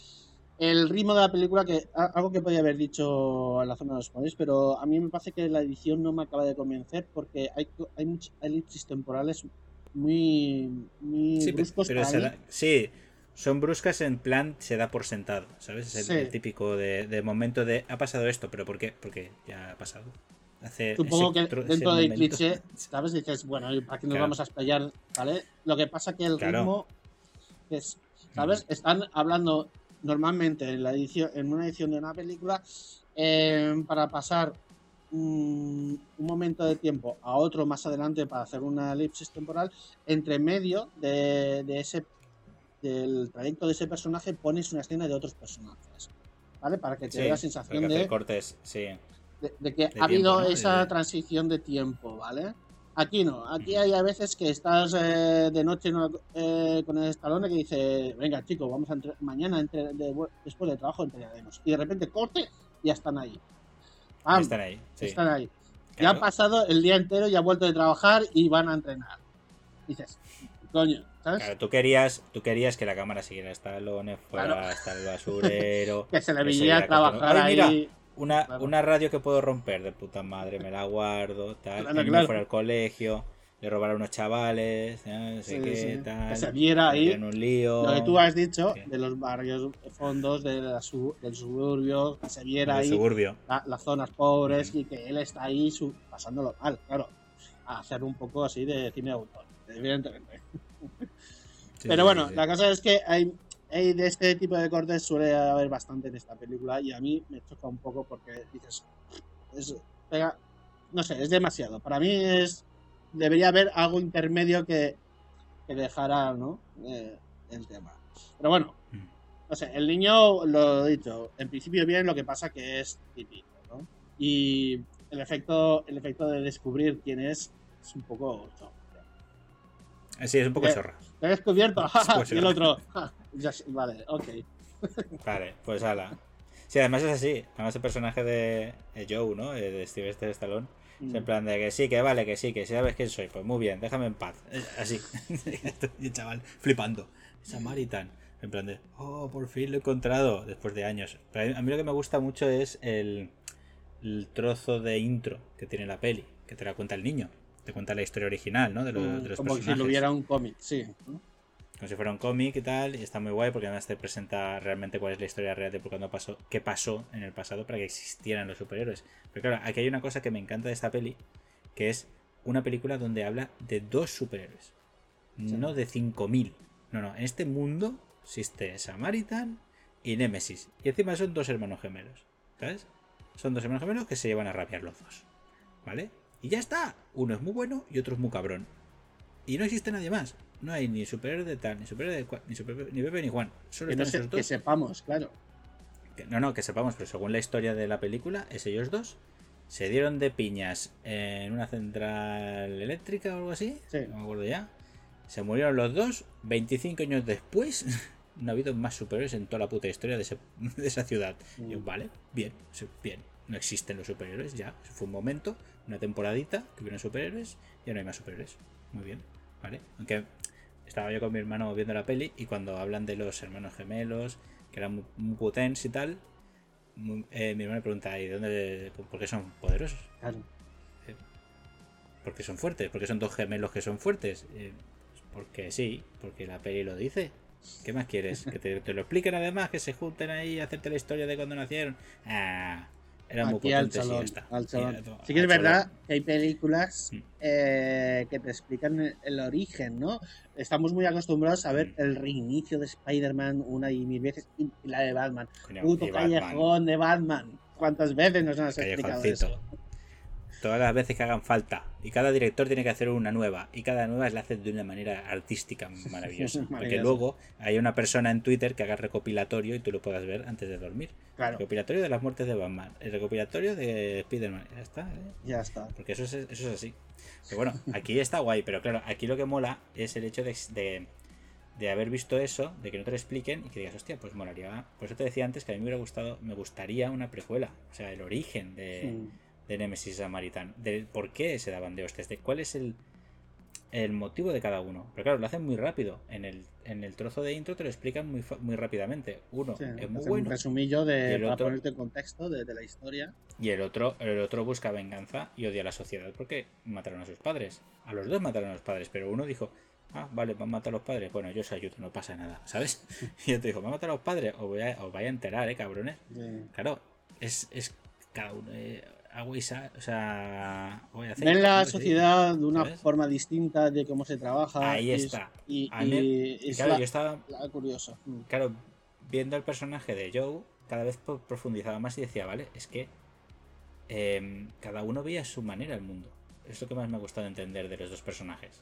El ritmo de la película, que algo que podía haber dicho en la zona de los spoilers, pero a mí me parece que la edición no me acaba de convencer porque hay, hay, much- hay elipsis temporales muy, muy Sí, bruscos pero para se mí. da- sí, son bruscas en plan se da por sentado, ¿sabes? Es el, el típico de, de momento de ha pasado esto, pero ¿por qué? Porque ya ha pasado. Supongo que dentro del momento- cliché, ¿sabes? Dices, bueno, ¿y ¿para qué nos Claro. vamos a explayar? ¿Vale? Lo que pasa que el Claro. ritmo es, ¿sabes? Están hablando normalmente en la edición, en una edición de una película, eh, para pasar mm, un momento de tiempo a otro más adelante para hacer una elipsis temporal, entre medio de, de ese del trayecto de ese personaje pones una escena de otros personajes. ¿Vale? Para que te Sí, dé la sensación de cortes, sí. De, de que De ha habido tiempo, ¿no? esa De- transición de tiempo, ¿vale? Aquí no, aquí hay a veces que estás eh, de noche una- eh, con el estalón que dice, venga chico, vamos a entre- mañana entre- de- después del trabajo entrenaremos. Y de repente corte y ya están ahí. ¡Pam! Están ahí. sí. Están ahí. Ya Claro. han pasado el día entero, ya han vuelto de trabajar y van a entrenar. Dices, coño, ¿sabes? Claro, tú querías, tú querías que la cámara siguiera hasta Stallone, fuera Claro. hasta el basurero. que se le veía trabajar. Ay, mira, ahí. Una, Claro. una radio que puedo romper de puta madre, me la guardo, tal. Claro, claro. fuera al colegio, le robaron a unos chavales, no sé Sí, qué, sí. tal. Que se viera ahí en un lío. Lo que tú has dicho Sí. de los barrios fondos de la su- del suburbio, que se viera ahí suburbio. la- las zonas pobres y que él está ahí su- pasándolo mal, claro. A hacer un poco así de cine de autor, evidentemente. Pero bueno, la cosa es que hay de este tipo de cortes suele haber bastante en esta película y a mí me choca un poco porque dices, es- pega, no sé, es demasiado. Para mí es debería haber algo intermedio que, que dejara, ¿no? Eh, el tema. Pero bueno, Mm. no sé, el niño, lo he dicho, en principio bien, lo que pasa que es típico, ¿no? Y el efecto, el efecto de descubrir quién es es un poco... chorro. Sí, es un poco Eh, chorra. Te he descubierto, y el otro, "Ja, ya sé, vale, ok. Vale, pues ala. Sí, además es así. Además el personaje de Joe, ¿no? Eh, De Sylvester Stallone. Es en plan de que sí, que vale, que sí, que sabes quién soy. Pues muy bien, déjame en paz. Así. y el chaval flipando. Samaritan. En plan de, oh, por fin lo he encontrado después de años. Pero a mí lo que me gusta mucho es el, el trozo de intro que tiene la peli, que te la cuenta el niño. Te cuenta la historia original, ¿no? De, los- de los Mm, Como si lo hubiera un cómic, sí. ¿no? Como si fuera un cómic y tal, y está muy guay porque además te presenta realmente cuál es la historia real de por cuándo pasó, qué pasó en el pasado para que existieran los superhéroes. Pero claro, aquí hay una cosa que me encanta de esta peli, que es una película donde habla de dos superhéroes, no de 5000. No, no, en este mundo existe Samaritan y Nemesis, y encima son dos hermanos gemelos, ¿sabes? Son dos hermanos gemelos que se llevan a rabiar los dos, ¿vale? Y ya está, uno es muy bueno y otro es muy cabrón. Y no existe nadie más. No hay ni superhéroe de tal, ni superhéroe de cual, ni, super- ni Pepe ni Juan. Solo Que, no se- que sepamos, claro. Que- No, no, que sepamos, pero según la historia de la película, es ellos dos. Se dieron de piñas en una central eléctrica o algo así. Sí. No me acuerdo ya. Se murieron los dos. 25 años después, no ha habido más superhéroes en toda la puta historia de, ese- de esa ciudad. Yo, Mm. vale, bien, bien. No existen los superhéroes ya. Fue un momento, una temporadita que hubieron superhéroes. Ya no hay más superhéroes. Muy bien, ¿vale? Aunque estaba yo con mi hermano viendo la peli y cuando hablan de los hermanos gemelos, que eran muy, muy potentes y tal, muy- eh, mi hermano me pregunta, ¿y de dónde, por qué son poderosos? claro. Porque son fuertes, porque son dos gemelos que son fuertes. Eh, porque sí, porque la peli lo dice. ¿Qué más quieres? ¿Que te, te lo expliquen además? ¿Que se junten ahí a hacerte la historia de cuando nacieron? Ah, eran muy Aquí al salón. está. al salón. Sí que es verdad salón. que hay películas Mm. eh, que te explican el, el origen, ¿no? Estamos muy acostumbrados a ver Mm. el reinicio de Spider-Man una y mil veces y la de Batman. Coño, Puto Batman, callejón de Batman. ¿Cuántas veces nos han explicado eso? Todas las veces que hagan falta. Y cada director tiene que hacer una nueva. Y cada nueva la hace de una manera artística maravillosa. Porque luego hay una persona en Twitter que haga recopilatorio y tú lo puedas ver antes de dormir. Claro, Recopilatorio de las muertes de Batman. El recopilatorio de Spider-Man. Ya está, ¿eh? ya está. Porque eso es, eso es así. Pero bueno, aquí está guay, pero claro, aquí lo que mola es el hecho de, de, de haber visto eso, de que no te lo expliquen y que digas, hostia, pues molaría. Por eso te decía antes que a mí me hubiera gustado, me gustaría una precuela. O sea, el origen de. De Nemesis Samaritan. De por qué se daban de hostias, de cuál es el, el motivo de cada uno. Pero claro, lo hacen muy rápido. En el, en el trozo de intro te lo explican muy, muy rápidamente. Uno Sí, es muy bueno un resumillo de, el para otro- ponerte en contexto de, de la historia. y el otro, el otro busca venganza y odia a la sociedad porque mataron a sus padres. A los dos mataron a los padres, pero uno dijo, ah, vale, van a matar a los padres. Bueno, yo os ayudo, no pasa nada, ¿sabes? Y otro dijo, van a matar a los padres, os, voy a, os vais a enterar, eh, cabrones. Claro, es, es cada uno, eh, y sal, o sea, voy a hacer. Ven la sociedad de una ¿Sabes? forma distinta de cómo se trabaja. Ahí y es- está. Y, A mí- y es claro, la- yo estaba la- curioso. Mm. claro, viendo el personaje de Joe, cada vez profundizaba más y decía, vale, es que em, cada uno veía a su manera el mundo. Es lo que más me ha gustado entender de los dos personajes.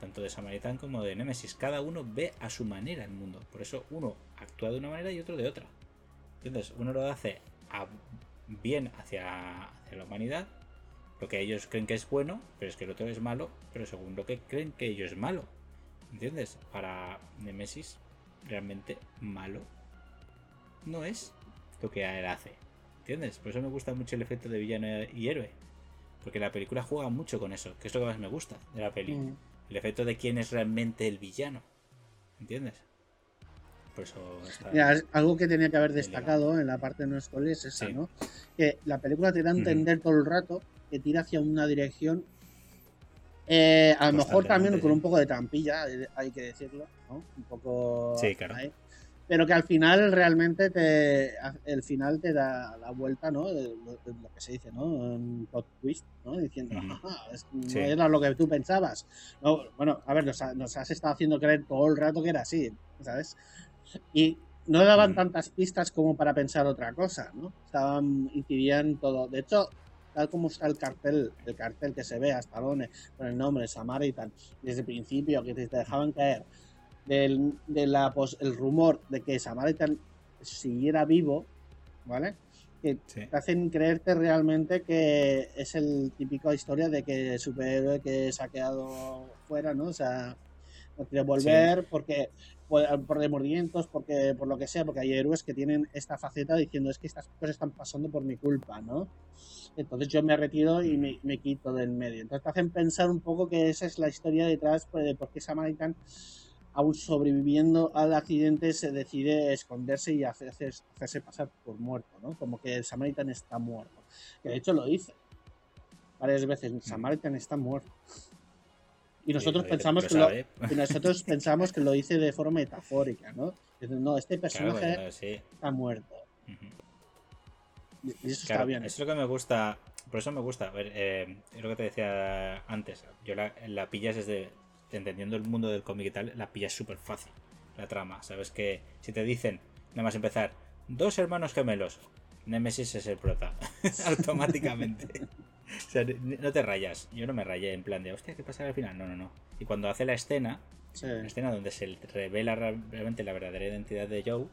Tanto de Samaritan como de Nemesis. Cada uno ve a su manera el mundo. Por eso uno actúa de una manera y otro de otra. ¿Entiendes? Uno lo hace a- bien hacia, hacia la humanidad, lo que ellos creen que es bueno, pero es que el otro es malo, pero según lo que creen que ellos es malo. ¿Entiendes? Para Nemesis, realmente malo no es lo que él hace. ¿Entiendes? Por eso me gusta mucho el efecto de villano y héroe. Porque la película juega mucho con eso, que es lo que más me gusta de la peli. Mm. El efecto de quién es realmente el villano. ¿Entiendes? Por eso está... Mira, es algo que tenía que haber destacado en la parte no spoiler es esa, Sí. ¿no? Que la película te da a entender todo el rato que tira hacia una dirección. eh, a lo mejor también con un poco de trampilla, eh, hay que decirlo, ¿no? Un poco. Sí, claro. ahí. Pero que al final realmente te, el final te da la vuelta, ¿no? De lo, de lo que se dice, ¿no? Un plot twist, ¿no? Diciendo, Ujú. "Ajá, es- no Sí. era lo que tú pensabas. No, bueno, a ver, nos, ha- nos has estado haciendo creer todo el rato que era así, ¿sabes? Y no daban Mm. tantas pistas como para pensar otra cosa, ¿no? Estaban, incidían todo. De hecho, tal como está el cartel, el cartel que se ve a Stallone con el nombre Samaritan desde el principio, que te dejaban caer del, de la, pos- el rumor de que Samaritan siguiera vivo, ¿vale? Que Sí. te hacen creerte realmente que es el típico historia de que el superhéroe que se ha quedado fuera, ¿no? O sea, no quiere volver porque por, por remordimientos, porque por lo que sea, porque hay héroes que tienen esta faceta diciendo es que estas cosas están pasando por mi culpa, ¿no? Entonces yo me retiro y me, me quito del medio. Entonces te hacen pensar un poco que esa es la historia detrás pues, de por qué Samaritan, aún sobreviviendo al accidente, se decide esconderse y hacerse, hacerse pasar por muerto, ¿no? Como que el Samaritan está muerto. Que de hecho lo dice varias veces, Samaritan está muerto. Y nosotros pensamos que lo y nosotros pensamos que lo dice de forma metafórica, ¿no? No, este Claro, personaje sí. está muerto. Y y eso Claro, está bien. eso es lo que me gusta. Por eso me gusta. A ver, eh, es lo que te decía antes. Yo la, la pillas desde. Entendiendo el mundo del cómic y tal, la pillas súper fácil. La trama. Sabes que si te dicen, nada más empezar, dos hermanos gemelos, Nemesis es el prota. Automáticamente. O sea, n- no te rayas. Yo no me rayé en plan de, hostia, ¿qué pasa al final? No, no, no. Y cuando hace la escena, Sí. una escena donde se revela realmente la verdadera identidad de Joe,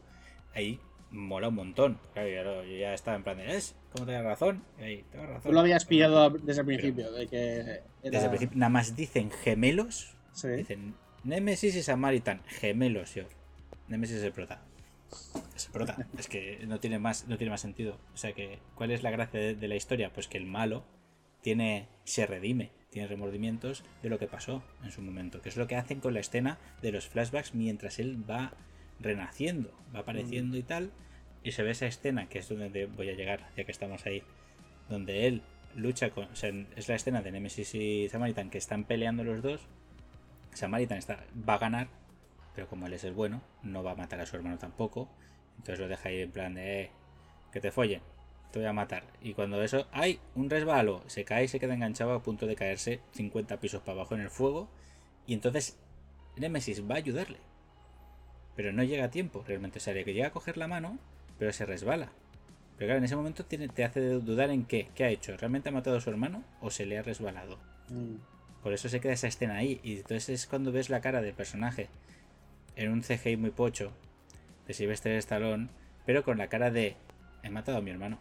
ahí mola un montón. Claro, yo, lo- yo ya estaba en plan de, ¿es? ¿Cómo te das razón? Y ahí, "Tengo razón. Tú lo habías pillado desde el Pero- principio, de que era... Desde el principio, nada más dicen gemelos, Sí. dicen Nemesis y Samaritan, gemelos, yo. Nemesis es el prota. Es el prota. es que no tiene más, no tiene más sentido. O sea que, ¿cuál es la gracia de, de la historia? Pues que el malo tiene, se redime, tiene remordimientos de lo que pasó en su momento, que es lo que hacen con la escena de los flashbacks mientras él va renaciendo, va apareciendo y tal, y se ve esa escena, que es donde voy a llegar, ya que estamos ahí, donde él lucha con, o sea, es la escena de Nemesis y Samaritan que están peleando los dos, Samaritan está, va a ganar, pero como él es el bueno, no va a matar a su hermano tampoco, entonces lo deja ahí en plan de, "Eh, que te follen, te voy a matar. Y cuando eso, ¡ay! Un resbalo. Se cae y se queda enganchado a punto de caerse 50 pisos para abajo en el fuego. Y entonces Nemesis va a ayudarle. Pero no llega a tiempo, realmente. Sale que llega a coger la mano, pero se resbala. Pero claro, en ese momento tiene- te hace dudar en qué. ¿Qué ha hecho? ¿Realmente ha matado a su hermano o se le ha resbalado? Mm. Por eso se queda esa escena ahí. Y entonces es cuando ves la cara del personaje en un CGI muy pocho de Sylvester Stallone, pero con la cara de he matado a mi hermano.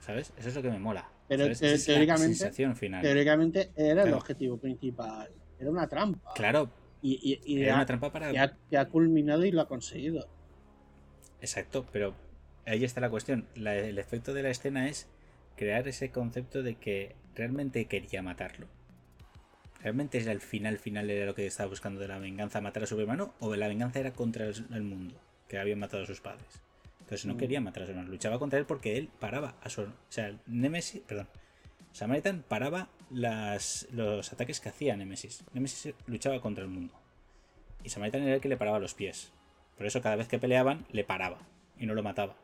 ¿Sabes? Eso es lo que me mola. Pero teóricamente- sensación final. Teóricamente era el objetivo principal. Era una trampa. Claro, Y, y, y era una trampa para. y ha, culminado y lo ha conseguido. Exacto, pero ahí está la cuestión. La- el efecto de la escena es crear ese concepto de que realmente quería matarlo. ¿Realmente era el final final era lo que estaba buscando de la venganza matar a su hermano? ¿O la venganza era contra el, el mundo? Que habían matado a sus padres. Entonces no Mm. quería matar a luchaba contra él porque él paraba a su... O sea, Nemesis, perdón. Samaritan paraba las, los ataques que hacía Nemesis. Nemesis luchaba contra el mundo. Y Samaritan era el que le paraba los pies. Por eso cada vez que peleaban le paraba y no lo mataba.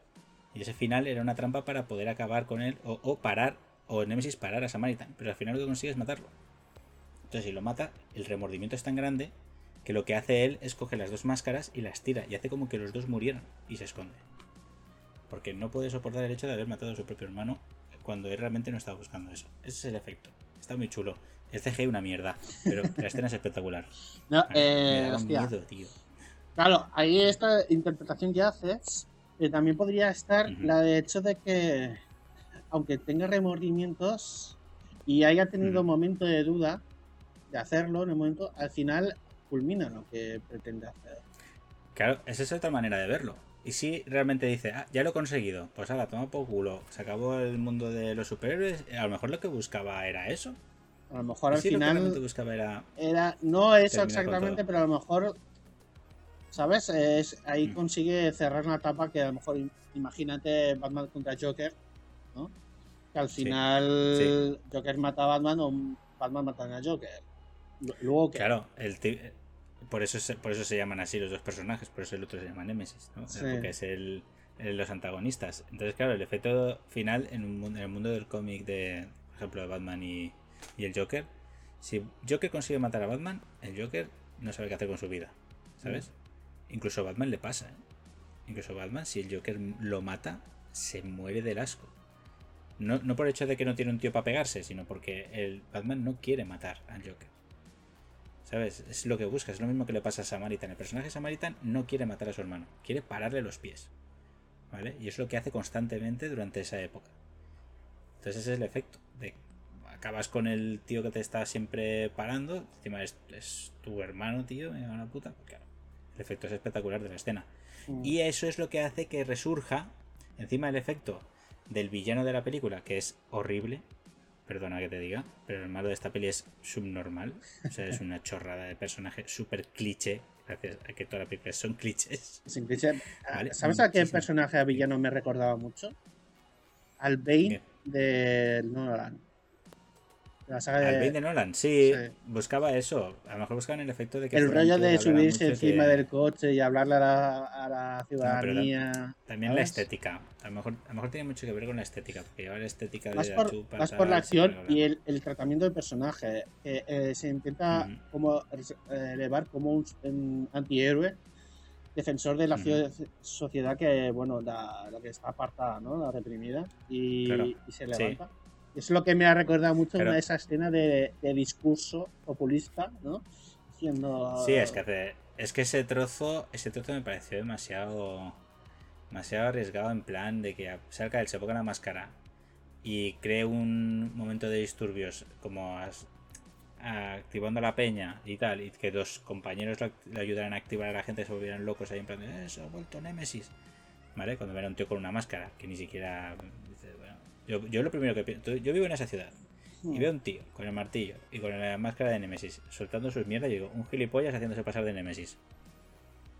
Y ese final era una trampa para poder acabar con él o, o parar, o Nemesis parar a Samaritan. Pero al final lo que consigue es matarlo. Entonces si lo mata, el remordimiento es tan grande que lo que hace él es coger las dos máscaras y las tira y hace como que los dos murieron y se esconde. Porque no puede soportar el hecho de haber matado a su propio hermano cuando él realmente no estaba buscando eso. Ese es el efecto. Está muy chulo. El CGI una mierda, pero la escena es espectacular. No, mí me eh, daba hostia. miedo, tío. Claro, ahí esta interpretación que haces eh, también podría estar la de hecho de que, aunque tenga remordimientos y haya tenido momento de duda de hacerlo en el momento, al final culmina lo que pretende hacer. Claro, esa es otra manera de verlo. Y si realmente dice, ah, ya lo he conseguido, pues ahora toma por culo, se acabó el mundo de los superhéroes, a lo mejor lo que buscaba era eso. A lo mejor al si lo que realmente final buscaba era. era no eso exactamente, pero a lo mejor, ¿sabes? Es, ahí Mm. consigue cerrar una etapa que a lo mejor, im- imagínate Batman contra Joker, ¿no? Que al Sí, final Joker mata a Batman o Batman mata a Joker. Luego Claro, el por eso se, por eso se llaman así los dos personajes, por eso el otro se llama Nemesis, ¿no? Sí. Porque es el, el- los antagonistas. Entonces, claro, el efecto final en, un en el mundo del cómic de, por ejemplo, de Batman y, y el Joker, si Joker consigue matar a Batman, el Joker no sabe qué hacer con su vida, ¿sabes? Incluso a Batman le pasa, ¿eh? Incluso Batman, si el Joker lo mata, se muere del asco. No, no por el hecho de que no tiene un tío para pegarse, sino porque el Batman no quiere matar al Joker. ¿Sabes? Es lo que busca, es lo mismo que le pasa a Samaritan. El personaje Samaritan no quiere matar a su hermano, quiere pararle los pies. ¿Vale? Y es lo que hace constantemente durante esa época. Entonces ese es el efecto. De, acabas con el tío que te está siempre parando. Encima es, es tu hermano, tío, me una puta. Claro, el efecto es espectacular de la escena. Mm. Y eso es lo que hace que resurja encima del efecto del villano de la película, que es horrible. Perdona que te diga, pero el malo de esta peli es subnormal. O sea, es una chorrada de personaje súper cliché. Gracias a que toda la película son clichés. Sin cliché. Vale, ¿Sabes a qué personaje villano me recordaba mucho? Al Bane de Nolan. La saga de- Bane de Nolan, sí, sí. buscaba eso. A lo mejor buscaban el efecto de que. el rollo de subirse encima del coche y hablarle a la, a la pero ciudadanía. También la ¿sabes? estética. A lo, mejor, a lo mejor tiene mucho que ver con la estética. Porque lleva la estética de la por, chupa, más tal, por la acción y el, el tratamiento del personaje. que eh, se intenta como eh, elevar como un, un antihéroe, defensor de la sociedad que, bueno, la, la que está apartada, ¿no? La reprimida. Y, Claro. y se Sí. Es lo que me ha recordado mucho Claro. a esa escena de, de discurso populista, ¿no? Diciendo. Sí, es que hace. Es que ese trozo. Ese trozo me pareció demasiado. Demasiado arriesgado en plan de que salga él, se ponga la máscara y cree un momento de disturbios como as- activando la peña y tal, y que dos compañeros lo le ayudaran a activar a la gente se volvieran locos ahí en plan de, "Eh, se ha vuelto Nemesis. ¿Vale? Cuando ven a un tío con una máscara, que ni siquiera. Yo, yo lo primero que pienso. Yo vivo en esa ciudad y veo un tío con el martillo y con la máscara de Nemesis soltando sus mierdas y digo, un gilipollas haciéndose pasar de Nemesis.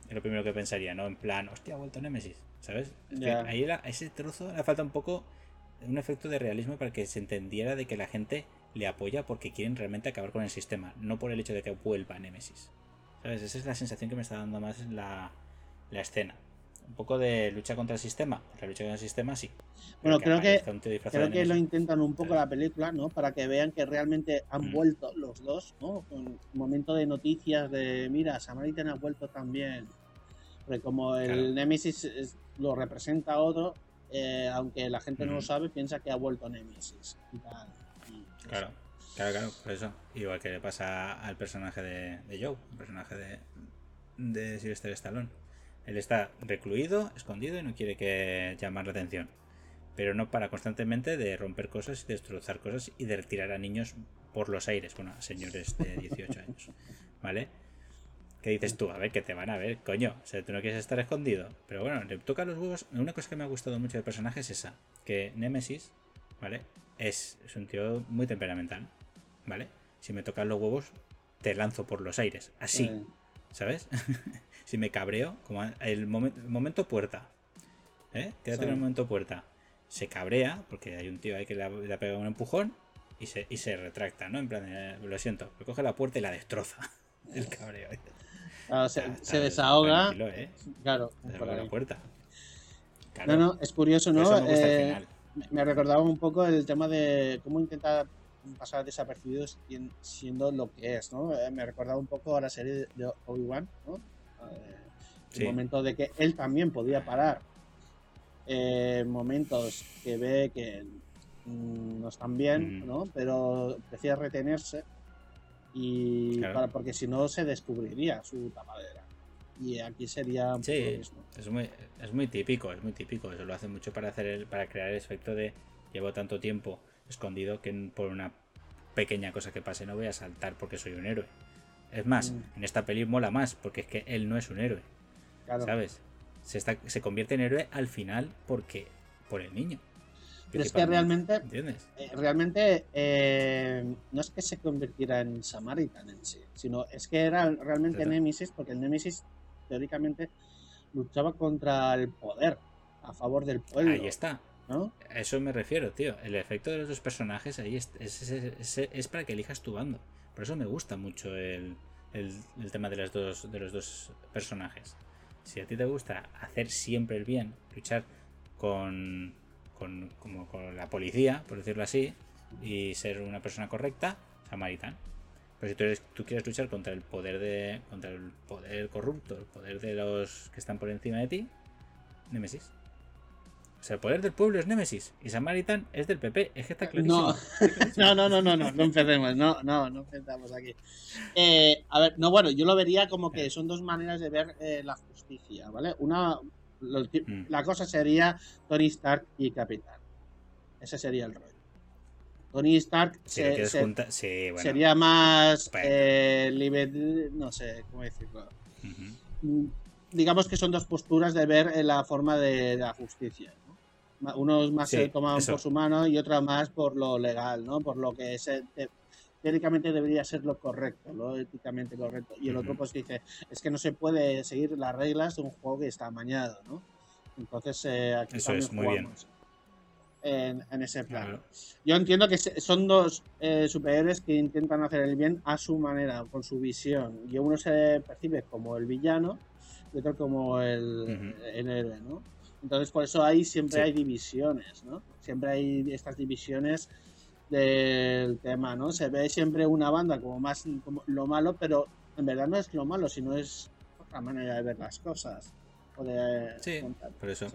Es lo primero que pensaría, ¿no? En plan, hostia, ha vuelto Nemesis, ¿sabes? Es que ahí la- ese trozo le falta un poco un efecto de realismo para que se entendiera de que la gente le apoya porque quieren realmente acabar con el sistema, no por el hecho de que vuelva Nemesis. ¿Sabes? Esa es la sensación que me está dando más la, la escena. Un poco de lucha contra el sistema. La lucha contra el sistema sí. Bueno, creo que- Creo que lo intentan un poco Claro. la película, ¿no? Para que vean que realmente han Mm. vuelto los dos, ¿no? Con un momento de noticias de, mira, Samaritan ha vuelto también. Porque como el Claro. Nemesis es- lo representa otro, eh, aunque la gente no lo Ujú. sabe, piensa que ha vuelto Nemesis. Y tal. Y eso. Claro, claro, claro, por eso. Igual que le pasa al personaje de, de Joe, el personaje de, de Sylvester Stallone. Él está recluido, escondido y no quiere que llamar la atención. Pero no para constantemente de romper cosas y destrozar cosas y de tirar a niños por los aires. Bueno, señores de 18 años. ¿Vale? ¿Qué dices tú? A ver, que te van a ver, coño. O sea, tú no quieres estar escondido. Pero bueno, le toca los huevos. Una cosa que me ha gustado mucho del personaje es esa. Que Nemesis, ¿vale? Es, es un tío muy temperamental. ¿Vale? Si me tocan los huevos, te lanzo por los aires. Así. Eh, ¿Sabes? si me cabreo, como el, momen- el momento puerta. ¿Eh? Quédate Sí. en el momento puerta. Se cabrea, porque hay un tío ahí que le ha, le ha pegado un empujón y se, y se retracta, ¿no? En plan, de, lo siento, pero coge la puerta y la destroza. El cabreo. claro, se, Está- se desahoga. ¿eh? Claro, por la puerta. No, Claro, no, es curioso, ¿no? eso me gusta el Eh, final. me- me recordaba un poco el tema de cómo intenta pasar desapercibidos siendo lo que es, ¿no? Eh, Me recordaba un poco a la serie de Obi-Wan, ¿no? Eh, el Sí. momento de que él también podía parar eh, momentos que ve que mm, no están bien, Ujú. ¿no? Pero prefiere retenerse y Claro. para, porque si no se descubriría su tapadera. Y aquí sería un poco lo Sí, mismo. es muy, es muy típico, es muy típico. Eso lo hace mucho para hacer el, para crear el efecto de llevo tanto tiempo escondido que por una pequeña cosa que pase no voy a saltar porque soy un héroe. Es más, Mm. en esta peli mola más porque es que él no es un héroe, Claro. ¿sabes? Se, está, se convierte en héroe al final porque por el niño. Pero es que realmente ¿Entiendes? Eh, realmente eh, no es que se convirtiera en Samaritan en sí, sino es que era realmente Exacto. Nemesis, porque el Nemesis teóricamente luchaba contra el poder, a favor del pueblo. Ahí está. ¿No? A eso me refiero, tío. El efecto de los dos personajes ahí es, es, es- es- para que elijas tu bando. Por eso me gusta mucho el, el- el tema de los, dos, de los dos personajes. Si a ti te gusta hacer siempre el bien, luchar con, con, como con la policía, por decirlo así, y ser una persona correcta, Samaritan. Pero si tú, eres, tú quieres luchar contra el poder de contra el poder corrupto, el poder de los que están por encima de ti, Nemesis. O sea, el poder del pueblo es Némesis y Samaritan es del PP. Es que está clarísimo. No. Está clarísimo. No, no, no, no, no, no empecemos, no, no, no empezamos aquí. Eh, a ver, no, bueno, yo lo vería como que son dos maneras de ver eh, la justicia, ¿vale? Una, Mm. la cosa sería Tony Stark y Capitán. Ese sería el rollo. Tony Stark Si se- lo quieres se- juntar- sí, bueno. sería más Bueno. eh, liber- no sé cómo decirlo. Mm, Digamos que son dos posturas de ver eh, la forma de, de la justicia. Unos más Sí, se toman eso. por su mano y otros más por lo legal, ¿no? Por lo que se, te- teóricamente debería ser lo correcto, lo éticamente correcto. Y el otro pues dice, es que no se puede seguir las reglas de un juego que está amañado, ¿no? Entonces eh, aquí Eso es, muy bien. jugamos En, en ese plan. Claro. Yo entiendo que son dos eh, superhéroes que intentan hacer el bien a su manera, con su visión. Y uno se percibe como el villano y otro como el, Ujú. el héroe, ¿no? Entonces por eso ahí siempre Sí. hay divisiones, ¿no? Siempre hay estas divisiones del tema, ¿no? Se ve siempre una banda como más como lo malo, pero en verdad no es lo malo, sino es otra manera de ver las cosas. O de Sí, contar. por eso.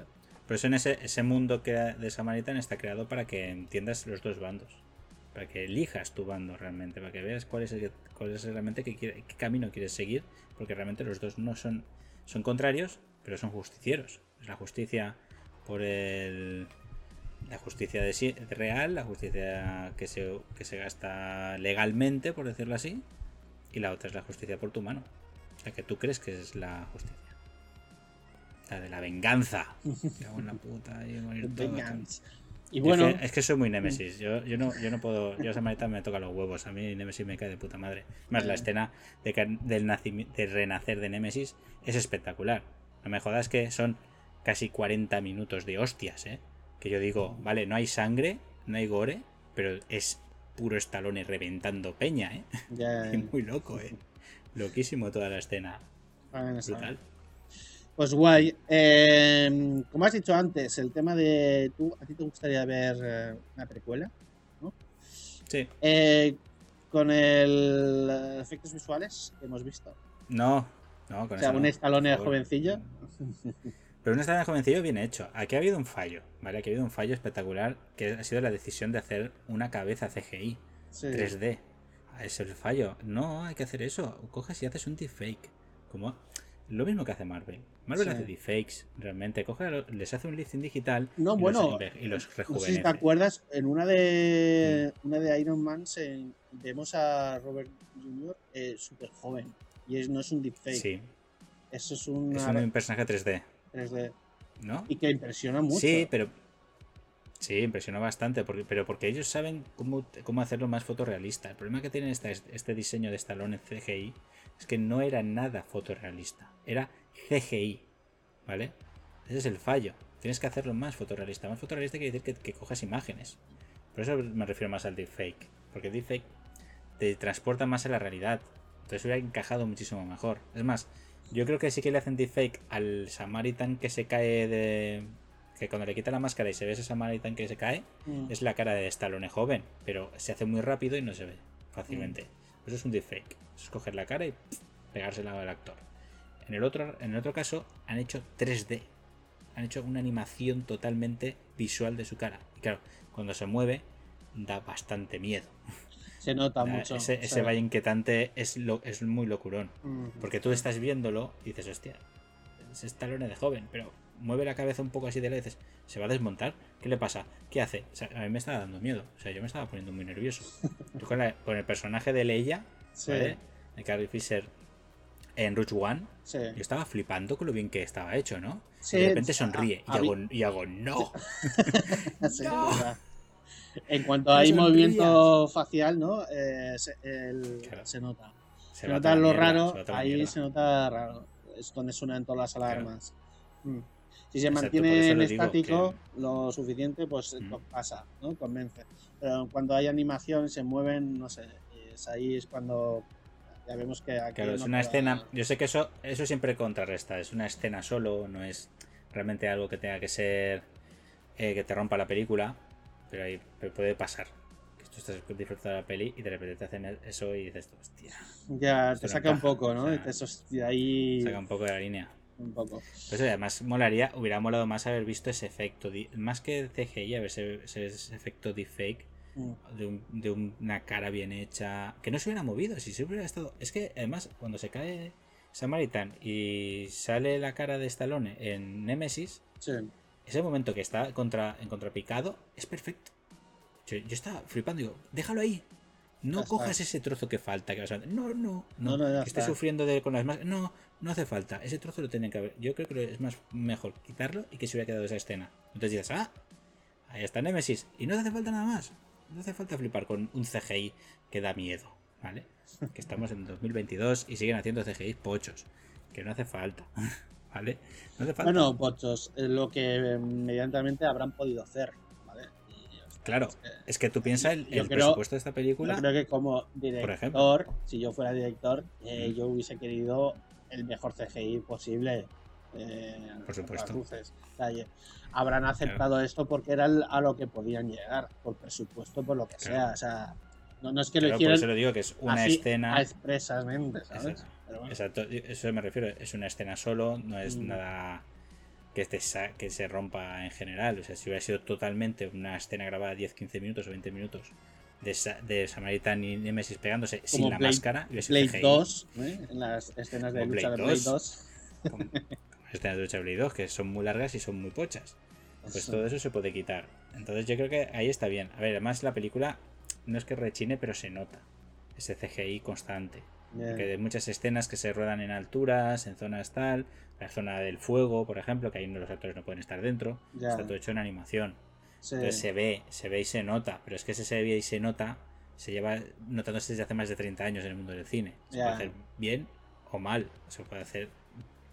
Por eso en ese, ese mundo que de Samaritan está creado para que entiendas los dos bandos. Para que elijas tu bando realmente. Para que veas cuál es, el que- cuál es realmente qué, qué camino quieres seguir. Porque realmente los dos no son, son contrarios, pero son justicieros. Es la justicia por el. La justicia de, real, la justicia que se, que se gasta legalmente, por decirlo así. Y la otra es la justicia por tu mano. La que tú crees que es la justicia. La de la venganza. La puta. y morir Es bueno, que- es que soy muy Nemesis. Yo, yo, no, yo no puedo. Yo a Samarita me toca los huevos. A mí Nemesis me cae de puta madre. Más la escena de que- del, del renacer de Nemesis es espectacular. No me jodas que son casi 40 minutos de hostias, ¿eh? Que yo digo, vale, no hay sangre, no hay gore, pero es puro estalone reventando peña, ¿eh? muy loco, ¿eh? Loquísimo toda la escena. Bueno, Brutal. Pues guay. Eh, como has dicho antes, el tema de tú, a ti te gustaría ver eh, una precuela Sí. Eh, con el eh, efectos visuales que hemos visto. No, no, con O sea, eso un no, favor. jovencillo. Pero un Stallone jovencillo bien hecho. Aquí ha habido un fallo, ¿vale? Aquí ha habido un fallo espectacular que ha sido la decisión de hacer una cabeza CGI Sí. 3D. Ah, Es el fallo. No, hay que hacer eso. Coges y haces un deepfake. Como lo mismo que hace Marvel. Marvel Sí. hace deepfakes, realmente. Coge, les hace un lifting digital No, y, bueno, los, y los No sé si rejuvenece. te acuerdas, en una de una de Iron Man se- vemos a Robert Jr. Eh, súper joven. Y es, no es un deepfake. Sí, Eso es un, es un personaje 3D, 3D. ¿no? Y que impresiona mucho. Sí, pero. Sí, impresionó bastante, porque, pero porque ellos saben cómo, cómo hacerlo más fotorrealista. El problema que tiene esta- este diseño de Stallone en CGI es que no era nada fotorrealista, era CGI, ¿vale? Ese es el fallo. Tienes que hacerlo más fotorrealista. Más fotorrealista quiere decir que, que cojas imágenes. Por eso me refiero más al deepfake, porque el deepfake te transporta más a la realidad. Entonces hubiera encajado muchísimo mejor. Es más, yo creo que sí que le hacen deepfake al Samaritan que se cae de. Que cuando le quita la máscara y se ve ese Samaritan que se cae, Mm. es la cara de Stallone joven, pero se hace muy rápido y no se ve fácilmente. Eso es un deepfake. Es coger la cara y pff, pegársela al actor. En el, otro, en el otro caso, han hecho 3D. Han hecho una animación totalmente visual de su cara. Y claro, cuando se mueve, da bastante miedo. Se nota Da- mucho. ese o ese sea, valle inquietante es, lo, es muy locurón. Porque tú estás viéndolo y dices, hostia, es Stallone de joven, pero mueve la cabeza un poco así de y dices, ¿se va a desmontar? ¿Qué le pasa? ¿Qué hace? O sea, a mí me estaba dando miedo. O sea, yo me estaba poniendo muy nervioso. Yo con, la- con el personaje de Leia, Sí, ¿vale? De Carrie Fisher en Rogue One, sí. yo estaba flipando con lo bien que estaba hecho, ¿no? Sí, y de repente sonríe y, a hago, y hago, no. ¡No! En cuanto No hay movimiento facial, ¿no? Eh, se, el- Claro. se nota. Se nota lo mierda, raro, se ahí mierda. se nota raro. Es donde suenan todas las alarmas. Mm. Si se Exacto, mantiene en estático lo suficiente, pues Mm. pasa, ¿no? Convence. Pero cuando hay animación, se mueven, no sé, es ahí es cuando ya vemos que aquí Claro, es una escena. Yo sé que eso, eso siempre contrarresta. Es una escena solo, no es realmente algo que tenga que ser. eh, que te rompa la película. Pero ahí pero puede pasar. Que tú estás disfrutando de la peli y de repente te hacen eso y dices, hostia, Ya, te saca un poco, ¿no? o sea, Y te sos- y ahí... saca un poco de la línea. un poco. Pues además molaría, hubiera molado más haber visto ese efecto, más que CGI, a ver ese, ese- ese efecto deepfake Mm. de, un- de una cara bien hecha, que no se hubiera movido, si se hubiera estado... Es que además cuando se cae Samaritan y sale la cara de Stallone en Nemesis, Sí. Ese momento que está contra, en contrapicado es perfecto. Yo, yo estaba flipando, digo, déjalo ahí. No cojas está. ese trozo que falta. Que vas a... No, no, no. No, no, que esté sufriendo de, con las más. No, no hace falta. Ese trozo lo tienen que haber. Yo creo que es más mejor quitarlo y que se hubiera quedado esa escena. Entonces dices, ah, ahí está Nemesis. Y no hace falta nada más. No hace falta flipar con un CGI que da miedo, ¿vale? Que estamos en 2022 y siguen haciendo CGI pochos. Que no hace falta, ¿vale? No hace falta. Bueno, pochos, es lo que eh, medianamente habrán podido hacer, ¿vale? Y. Claro, Es que- es que tú piensas el, Yo el creo- presupuesto de esta Yo película. creo que como director, si yo fuera director, eh, Mm. yo hubiese querido el mejor CGI posible. eh, Por supuesto. luces. Habrán aceptado esto porque era a lo que podían llegar, por presupuesto, por lo que Claro. sea. O sea, no, no es que lo por hicieran eso lo digo que es una así, escena. expresamente, ¿sabes? Pero bueno. Exacto, eso me refiero. Es una escena solo, no es Mm. nada que, te que se rompa en general. O sea, si hubiera sido totalmente una escena grabada 10, 15 minutos o 20 minutos de, Sa- de Samaritan y Nemesis pegándose sin la máscara, hubiera sido Blade CGI, 2, ¿eh? en las escenas de Como lucha de Blade Blade 2. 2. como, como escenas de lucha de Blade 2, que son muy largas y son muy pochas. Pues Eso. todo eso se puede quitar. Entonces yo creo que ahí está bien. A ver, además la película no es que rechine, pero se nota. Ese CGI constante. Bien. Porque hay muchas escenas que se ruedan en alturas, en zonas tal, la zona del fuego, por ejemplo, que ahí los actores no pueden estar dentro, está todo hecho en animación. Sí. Entonces se ve, se ve y se nota, pero es que ese se ve y se nota, se lleva notándose desde hace más de 30 años en el mundo del cine. Se puede hacer bien o mal, se puede hacer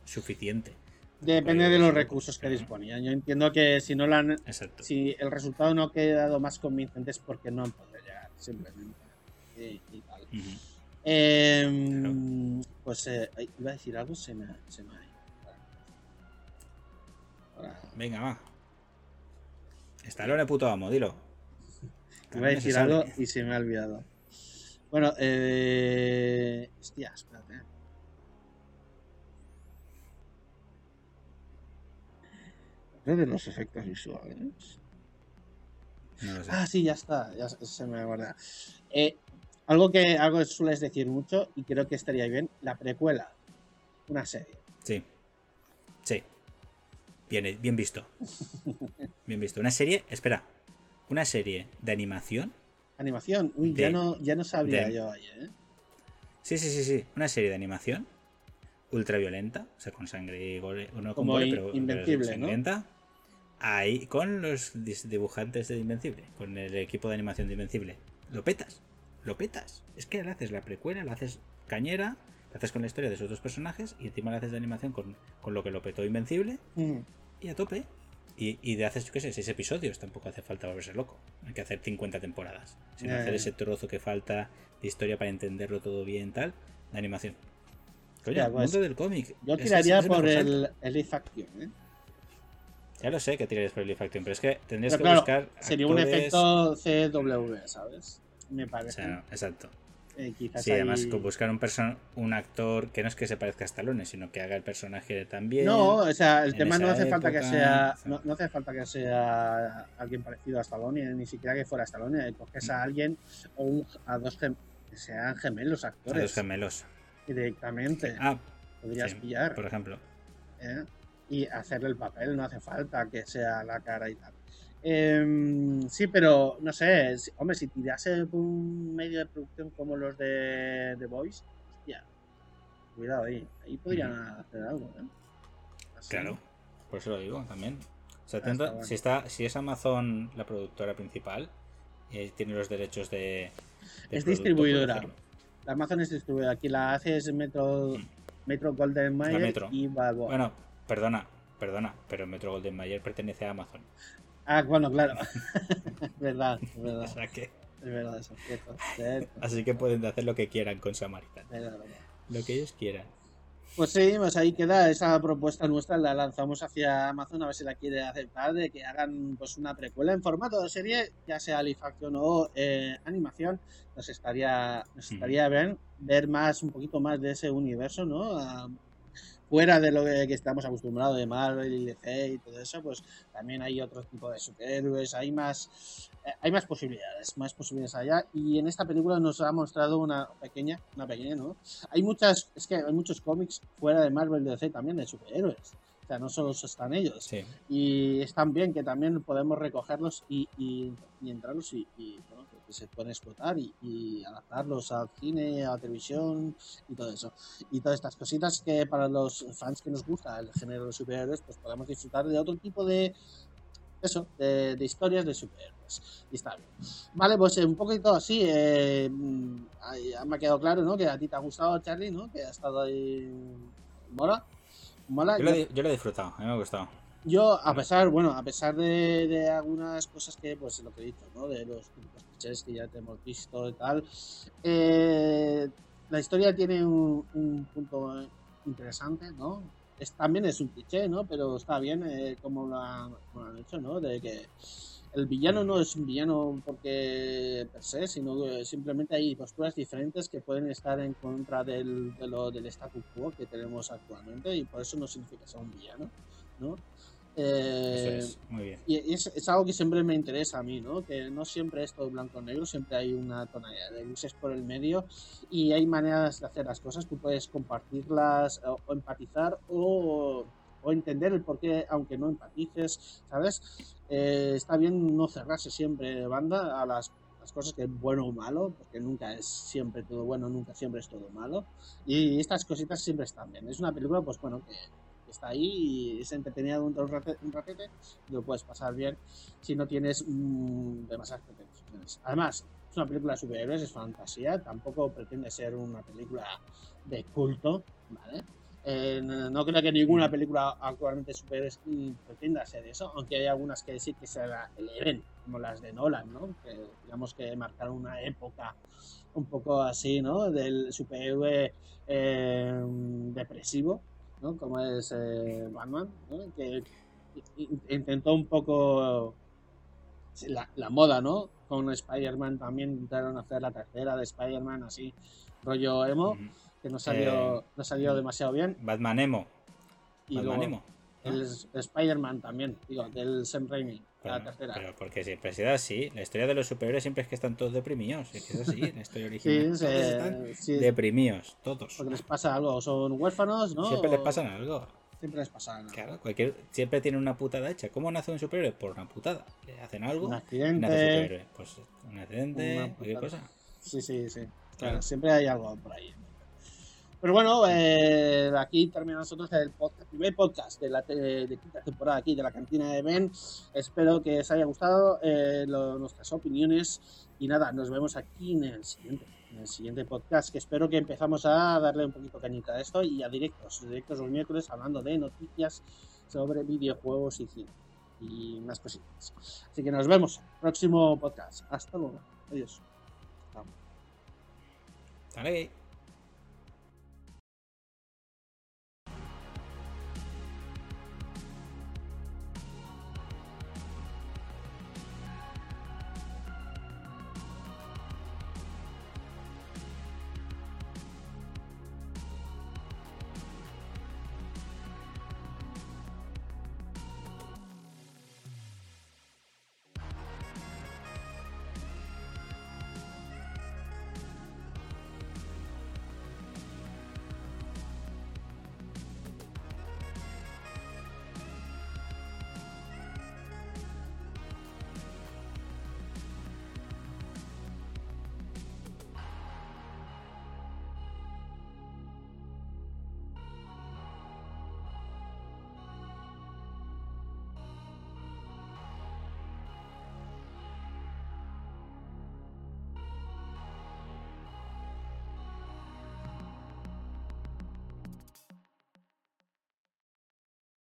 suficiente. Depende de los recursos que disponían. Yo entiendo que si no la han, Exacto. si el resultado no ha quedado más convincente es porque no han podido llegar, simplemente. Y, y tal. Em, Pues eh, iba a decir algo, se me, se me ha ido. Venga, va. Stallone puto amo, dilo. iba a decir algo y se me ha olvidado. Bueno, eh. Hostia, espérate. De los efectos visuales. No lo sé. Ah, sí, ya está, ya se- me acuerda. Eh, algo que algo que sueles decir mucho y creo que estaría bien, la precuela, una serie. Sí. Sí. Bien, bien visto. Bien visto. Una serie, espera. Una serie de animación. Animación, uy, ya no, ya no sabría de- yo ahí, ¿eh? Sí, sí, sí, sí. Una serie de animación. Ultra violenta. O sea, con sangre y gore. No con Como gore, pero, pero Invencible, ¿no? Ahí, con los dibujantes de Invencible. Con el equipo de animación de Invencible. Lo petas. Lo petas. Es que le haces la precuela, la haces cañera. La haces con la historia de esos dos personajes. Y encima la haces de animación con, con lo que lo petó Invencible. Mm, y a tope. Y, y de haces, yo qué sé, seis episodios, tampoco hace falta volverse loco. Hay que hacer 50 temporadas. Sino Ya, hacer ese trozo que falta de historia para entenderlo todo bien, tal, de animación. Hostia, el pues, mundo del cómic. Yo tiraría es por el, el Life Action, ¿eh? Ya lo sé que tirarías por el live action, pero es que tendrías Pero que claro, buscar. sería un efecto CW, ¿sabes? Me O parece. sea, exacto. Eh, quizás Sí, además con buscar un un actor que no es que se parezca a Stallone, sino que haga el personaje también. No, o sea, el tema no hace falta que sea o sea. no, no hace falta que sea alguien parecido a Stallone, ni siquiera que fuera Stallone, coges a alguien o un- a dos gem- que sean gemelos a actores los gemelos. y directamente Ah, podrías sí, pillar por ejemplo. ¿eh? y hacerle el papel, no hace falta que sea la cara y tal. Em, sí, pero no sé, hombre, si tirase por un medio de producción como los de The Voice, hostia, cuidado ahí, ahí podrían hacer algo, ¿eh? Así. Claro, por eso lo digo también. O sea, Ah, tenta- está bueno. si, está, si es Amazon la productora principal, y tiene los derechos de. de Es distribuidora. La Amazon es distribuidora. Aquí la hace es Metro, Metro Golden Mayer y Balboa. Bueno, perdona, perdona, pero Metro Golden Mayer pertenece a Amazon. Ah, bueno, claro. verdad, es O verdad. sea que. Es verdad, eso es cierto. cierto, Así que pueden hacer lo que quieran con Samaritan. es verdad, verdad. Lo que ellos quieran. Pues sí, pues ahí queda esa propuesta nuestra, la lanzamos hacia Amazon a ver si la quiere aceptar, de que hagan pues una precuela en formato de serie, ya sea live action o eh, animación, nos estaría, nos estaría bien ver más, un poquito más de ese universo, ¿no? A- fuera de lo que, que estamos acostumbrados de Marvel y DC y todo eso, pues también hay otro tipo de superhéroes, hay más, eh, hay más posibilidades, más posibilidades allá. Y en esta película nos ha mostrado una pequeña, una pequeña, ¿no? Hay muchas, es que hay muchos cómics fuera de Marvel y DC también de superhéroes. O sea, no solo están ellos. Sí. Y están bien que también podemos recogerlos y, y, y entrarlos y, y, bueno, que se pueden explotar y, y adaptarlos al cine, a la televisión y todo eso. Y todas estas cositas que para los fans que nos gusta el género de superhéroes, pues podemos disfrutar de otro tipo de eso, de, de historias de superhéroes. Y está bien. Vale, pues eh, un poquito así, eh, mm, me ha quedado claro, ¿no? Que a ti te ha gustado, Charlie, ¿no? Que ha estado ahí... ¿Mola? ¿Mola? Yo lo, he- yo lo he disfrutado, a mí me ha gustado. Yo, a pesar, bueno, a pesar de, de algunas cosas que, pues lo que he dicho, ¿no? De los clichés que ya te hemos visto y tal, eh, la historia tiene un, un punto interesante, ¿no? Es, también es un cliché, ¿no? Pero está bien eh, como, lo han, como lo han hecho, ¿no? De que el villano no es un villano porque per se, sino que simplemente hay posturas diferentes que pueden estar en contra del, de lo, del status quo que tenemos actualmente y por eso no significa sea un villano, ¿no? Eso Eh, es, muy bien. y es, es algo que siempre me interesa a mí, ¿no? Que no siempre es todo blanco o negro, siempre hay una tonalidad de grises por el medio y hay maneras de hacer las cosas. Tú puedes compartirlas o, o empatizar o, o entender el por qué, aunque no empatices, ¿sabes? Eh, está bien no cerrarse siempre de banda a las, las cosas que es bueno o malo, porque nunca es siempre todo bueno, nunca siempre es todo malo. Y estas cositas siempre están bien. Es una película, pues bueno, que está ahí y es entretenida un, un ratete y lo puedes pasar bien si no tienes mm, demasiadas pretensiones. Además, es una película de superhéroes, es fantasía, tampoco pretende ser una película de culto, ¿vale? Eh, no, no creo que ninguna película actualmente superhéroes mm, pretenda ser eso, aunque hay algunas que sí que se la eleven, como las de Nolan, ¿no? Que digamos que marcaron una época un poco así, ¿no? Del superhéroe eh, depresivo, ¿no? Como es eh, Batman, ¿no? Que intentó un poco la, la moda, ¿no? Con Spider-Man también intentaron hacer la tercera de Spider-Man así, rollo emo, que no salió, Eh, no salió demasiado bien. Batman Emo. Y Batman luego Emo. el Spider-Man también, digo, del Sam Raimi, la tercera. pero porque siempre ha sido así. La historia de los superhéroes siempre es que están todos deprimidos. Es que es así, la historia Sí, original. Todos están sí, deprimidos, todos. porque les pasa algo, son huérfanos, ¿no? Siempre les pasa algo. Siempre les pasa algo. Claro, cualquier, siempre tiene una putada hecha. ¿Cómo nace un superhéroe? Por una putada. Le hacen algo Un nace accidente. superhéroe. Pues un accidente, cualquier cosa. Sí, sí, sí. Claro, Claro. siempre hay algo por ahí. Pero bueno, eh, aquí termina nosotros el, el primer podcast de la quinta temporada aquí de la cantina de Ben. Espero que os haya gustado eh, nuestras opiniones y nada, nos vemos aquí en el siguiente, en el siguiente podcast que espero que empezamos a darle un poquito cañita a esto y a directos, directos los miércoles hablando de noticias sobre videojuegos y cine y más cositas. Así que nos vemos próximo podcast. Hasta luego. Adiós. Dale.